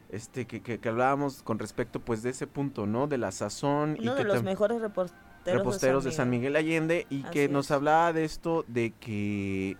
Este, que, que, que hablábamos con respecto, pues, de ese punto, ¿no? De la sazón. Uno y de que los mejores reporteros, reposteros de San Miguel Allende y Así que nos es. hablaba de esto de que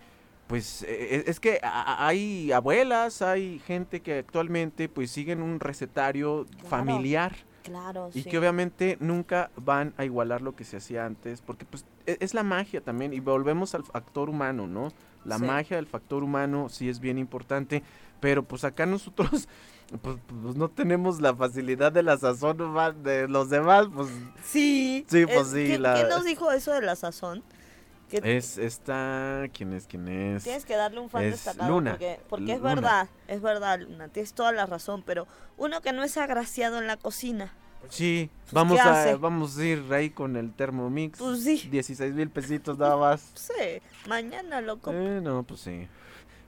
pues eh, es que hay abuelas, hay gente que actualmente pues siguen un recetario Claro. familiar Claro, y sí. que obviamente nunca van a igualar lo que se hacía antes porque pues e- es la magia también y volvemos al factor humano, ¿no? La Sí. magia del factor humano sí es bien importante, pero pues acá nosotros pues, pues, no tenemos la facilidad de la sazón de los demás, pues Sí. Sí, pues es- sí, ¿quién, la- quién nos dijo eso de la sazón? Es esta. ¿Quién es? ¿Quién es? tienes que darle un fan es destacado Luna, porque, porque es Luna. verdad, es verdad, Luna, tienes toda la razón, pero uno que no es agraciado en la cocina, Sí, vamos ¿qué a, hace? vamos a ir ahí con el Thermomix. Pues sí. 16 mil pesitos nada más. sí, mañana loco. Eh, no, pues sí.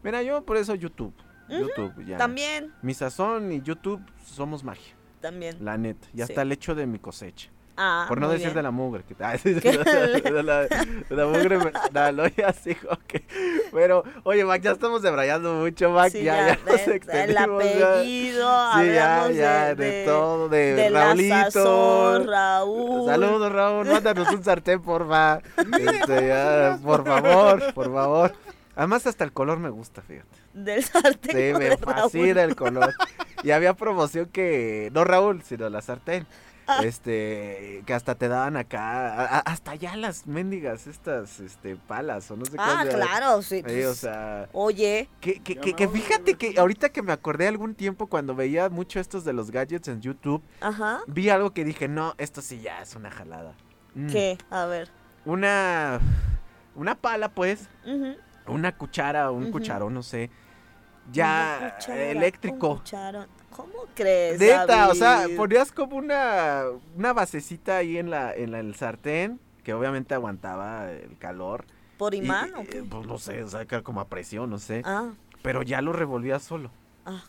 Mira, yo por eso YouTube. YouTube, ya. También, Mi sazón y YouTube somos magia. también. La neta. Y hasta Sí. el hecho de mi cosecha. Ah, por no decir bien. de la mugre. Que, ay, de, la, de la mugre personal. Oye, así como que. Pero, oye, Mac, ya estamos debrayando mucho, Mac. Sí, ya, ya, nos de- el extendimos. ya. apellido, Sí, ya, ya, de, de, de- todo, de, de la Raulito. sazón, Raúl. Saludos, Raúl. Mándanos un sartén, porfa. Este, ya, por favor, por favor. Además, hasta el color me gusta, fíjate. Del sartén. Sí, me el Raúl. fascina el color. Y había promoción que, no Raúl, sino la sartén. Ah. Este, que hasta te daban acá, a- hasta ya las mendigas, estas, este, palas, o no sé Ah, cómo se- claro, sí. O pues, sea, Oye, que, que, que, fíjate que ahorita que me acordé algún tiempo cuando veía mucho estos de los gadgets en YouTube, ajá. vi algo que dije, no, esto sí ya es una jalada. Mm, ¿Qué? A ver. Una, una pala, pues, una cuchara, un cucharón, no sé, ya cuchara, eléctrico. ¿Cómo crees? Neta, o sea, ponías como una, una basecita ahí en la, en la- el sartén, que obviamente aguantaba el calor. ¿Por imán y, o qué? eh, Pues no sé, o sea, como a presión, no sé. Ah, Pero ya lo revolvías solo. ah.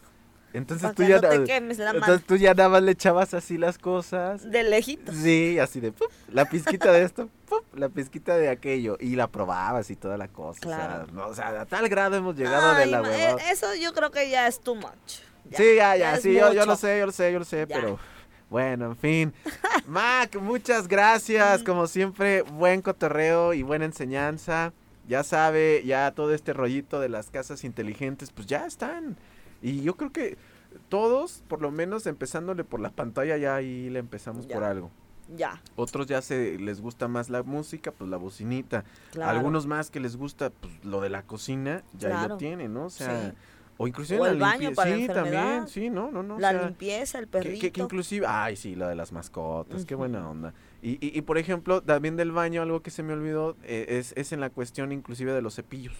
Entonces tú ya, no entonces tú ya nada más le echabas así las cosas. De lejitos. Sí, así de ¡pup! la pizquita de esto, ¡pup! la pizquita de aquello. Y la probabas y toda la cosa. Claro. O, sea, no, o sea, a tal grado hemos llegado de la huevada. eh, Eso yo creo que ya es too much. Ya, sí, ya, ya, sí, yo, yo lo sé, yo lo sé, yo lo sé, Ya. pero bueno, en fin. Mac, muchas gracias, como siempre, buen cotorreo y buena enseñanza. Ya sabe, ya todo este rollito de las casas inteligentes, pues ya están. Y yo creo que todos, por lo menos empezándole por la pantalla, ya ahí le empezamos Ya. por algo. Ya, Otros ya se les gusta más la música, pues la bocinita. claro. Algunos más que les gusta pues, lo de la cocina, ya ahí lo tienen, ¿no? O sea, Sí. O inclusive O la el baño para la Sí, también, sí, no, no, no. o la sea, limpieza, el perrito. que, que inclusive, ay, sí, lo de las mascotas, qué buena onda. Y, y, y, por ejemplo, también del baño, algo que se me olvidó, eh, es, es en la cuestión inclusive de los cepillos.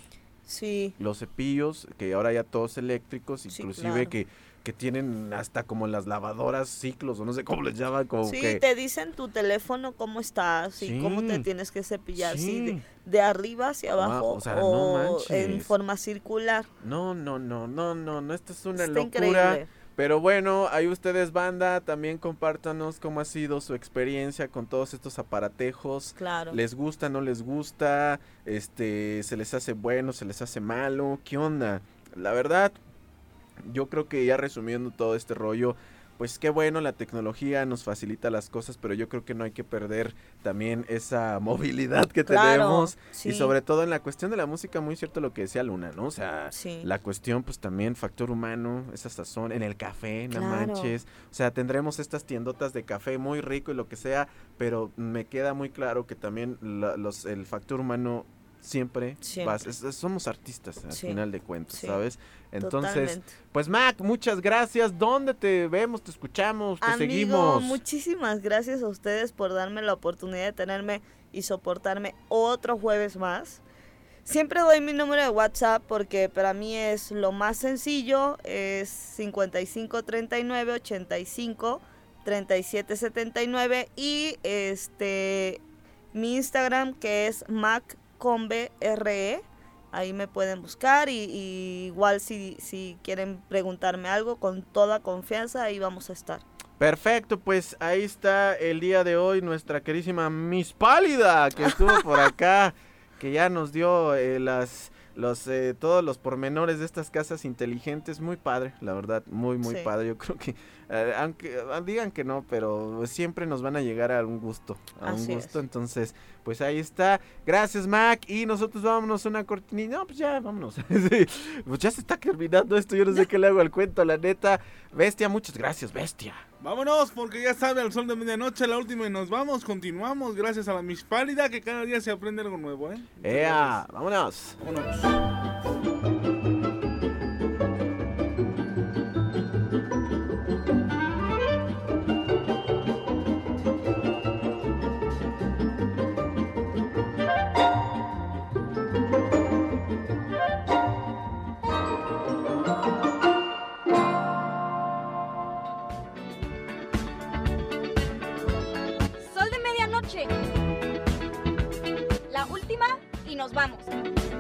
Sí, Los cepillos, que ahora ya todos eléctricos, Sí, inclusive claro. que, que tienen hasta como las lavadoras ciclos, o no sé cómo les llaman, como sí, que... te dicen tu teléfono cómo estás y cómo te tienes que cepillar, sí, de, Sí. de arriba hacia Abajo, o sea, no o en manches. forma circular. No, no, no, no, no, no, esto es una Está locura. increíble. Pero bueno, ahí ustedes, banda, también compártanos cómo ha sido su experiencia con todos estos aparatejos. Claro. ¿Les gusta, no les gusta? Este, ¿se les hace bueno, se les hace malo? ¿Qué onda? La verdad, yo creo que ya resumiendo todo este rollo, pues qué bueno, la tecnología nos facilita las cosas, pero yo creo que no hay que perder también esa movilidad que Claro, tenemos. sí. Y sobre todo en la cuestión de la música, muy cierto lo que decía Luna, ¿no? O sea, Sí. la cuestión, pues también factor humano, esa sazón, en el café, no Claro. manches. O sea, tendremos estas tiendotas de café muy rico y lo que sea, pero me queda muy claro que también la- los, el factor humano siempre, va- Siempre. es- es- somos artistas al Sí, final de cuentas, sí, ¿sabes? Entonces, Totalmente. pues Mac, muchas gracias. ¿Dónde te vemos, te escuchamos, te Amigo, seguimos? muchísimas gracias a ustedes por darme la oportunidad de tenerme y soportarme otro jueves más. Siempre doy mi número de WhatsApp porque para mí es lo más sencillo, es 5539 85 3779 y este mi Instagram que es maccombere. Ahí me pueden buscar y, y igual si, si quieren preguntarme algo con toda confianza ahí vamos a estar. Perfecto, pues ahí está el día de hoy nuestra querísima Miss Pálida que estuvo por acá, que ya nos dio eh, las los eh, todos los pormenores de estas casas inteligentes, muy padre, la verdad, muy muy Sí. padre. Yo creo que eh, aunque ah, digan que no, pero siempre nos van a llegar a un gusto, a Así un gusto. es. Entonces, pues ahí está. Gracias, Mac, y nosotros vámonos a una cortinilla. No, pues ya, vámonos. Sí, Pues ya se está terminando esto, yo no sé qué le hago al cuento, la neta. Bestia, muchas gracias, bestia. Vámonos, porque ya sabe, al sol de medianoche, la última y nos vamos, continuamos, gracias a la Miss Pálida, que cada día se aprende algo nuevo, ¿eh? Muchas ¡Ea! ¡Vámonos! Vámonos. Nos vamos.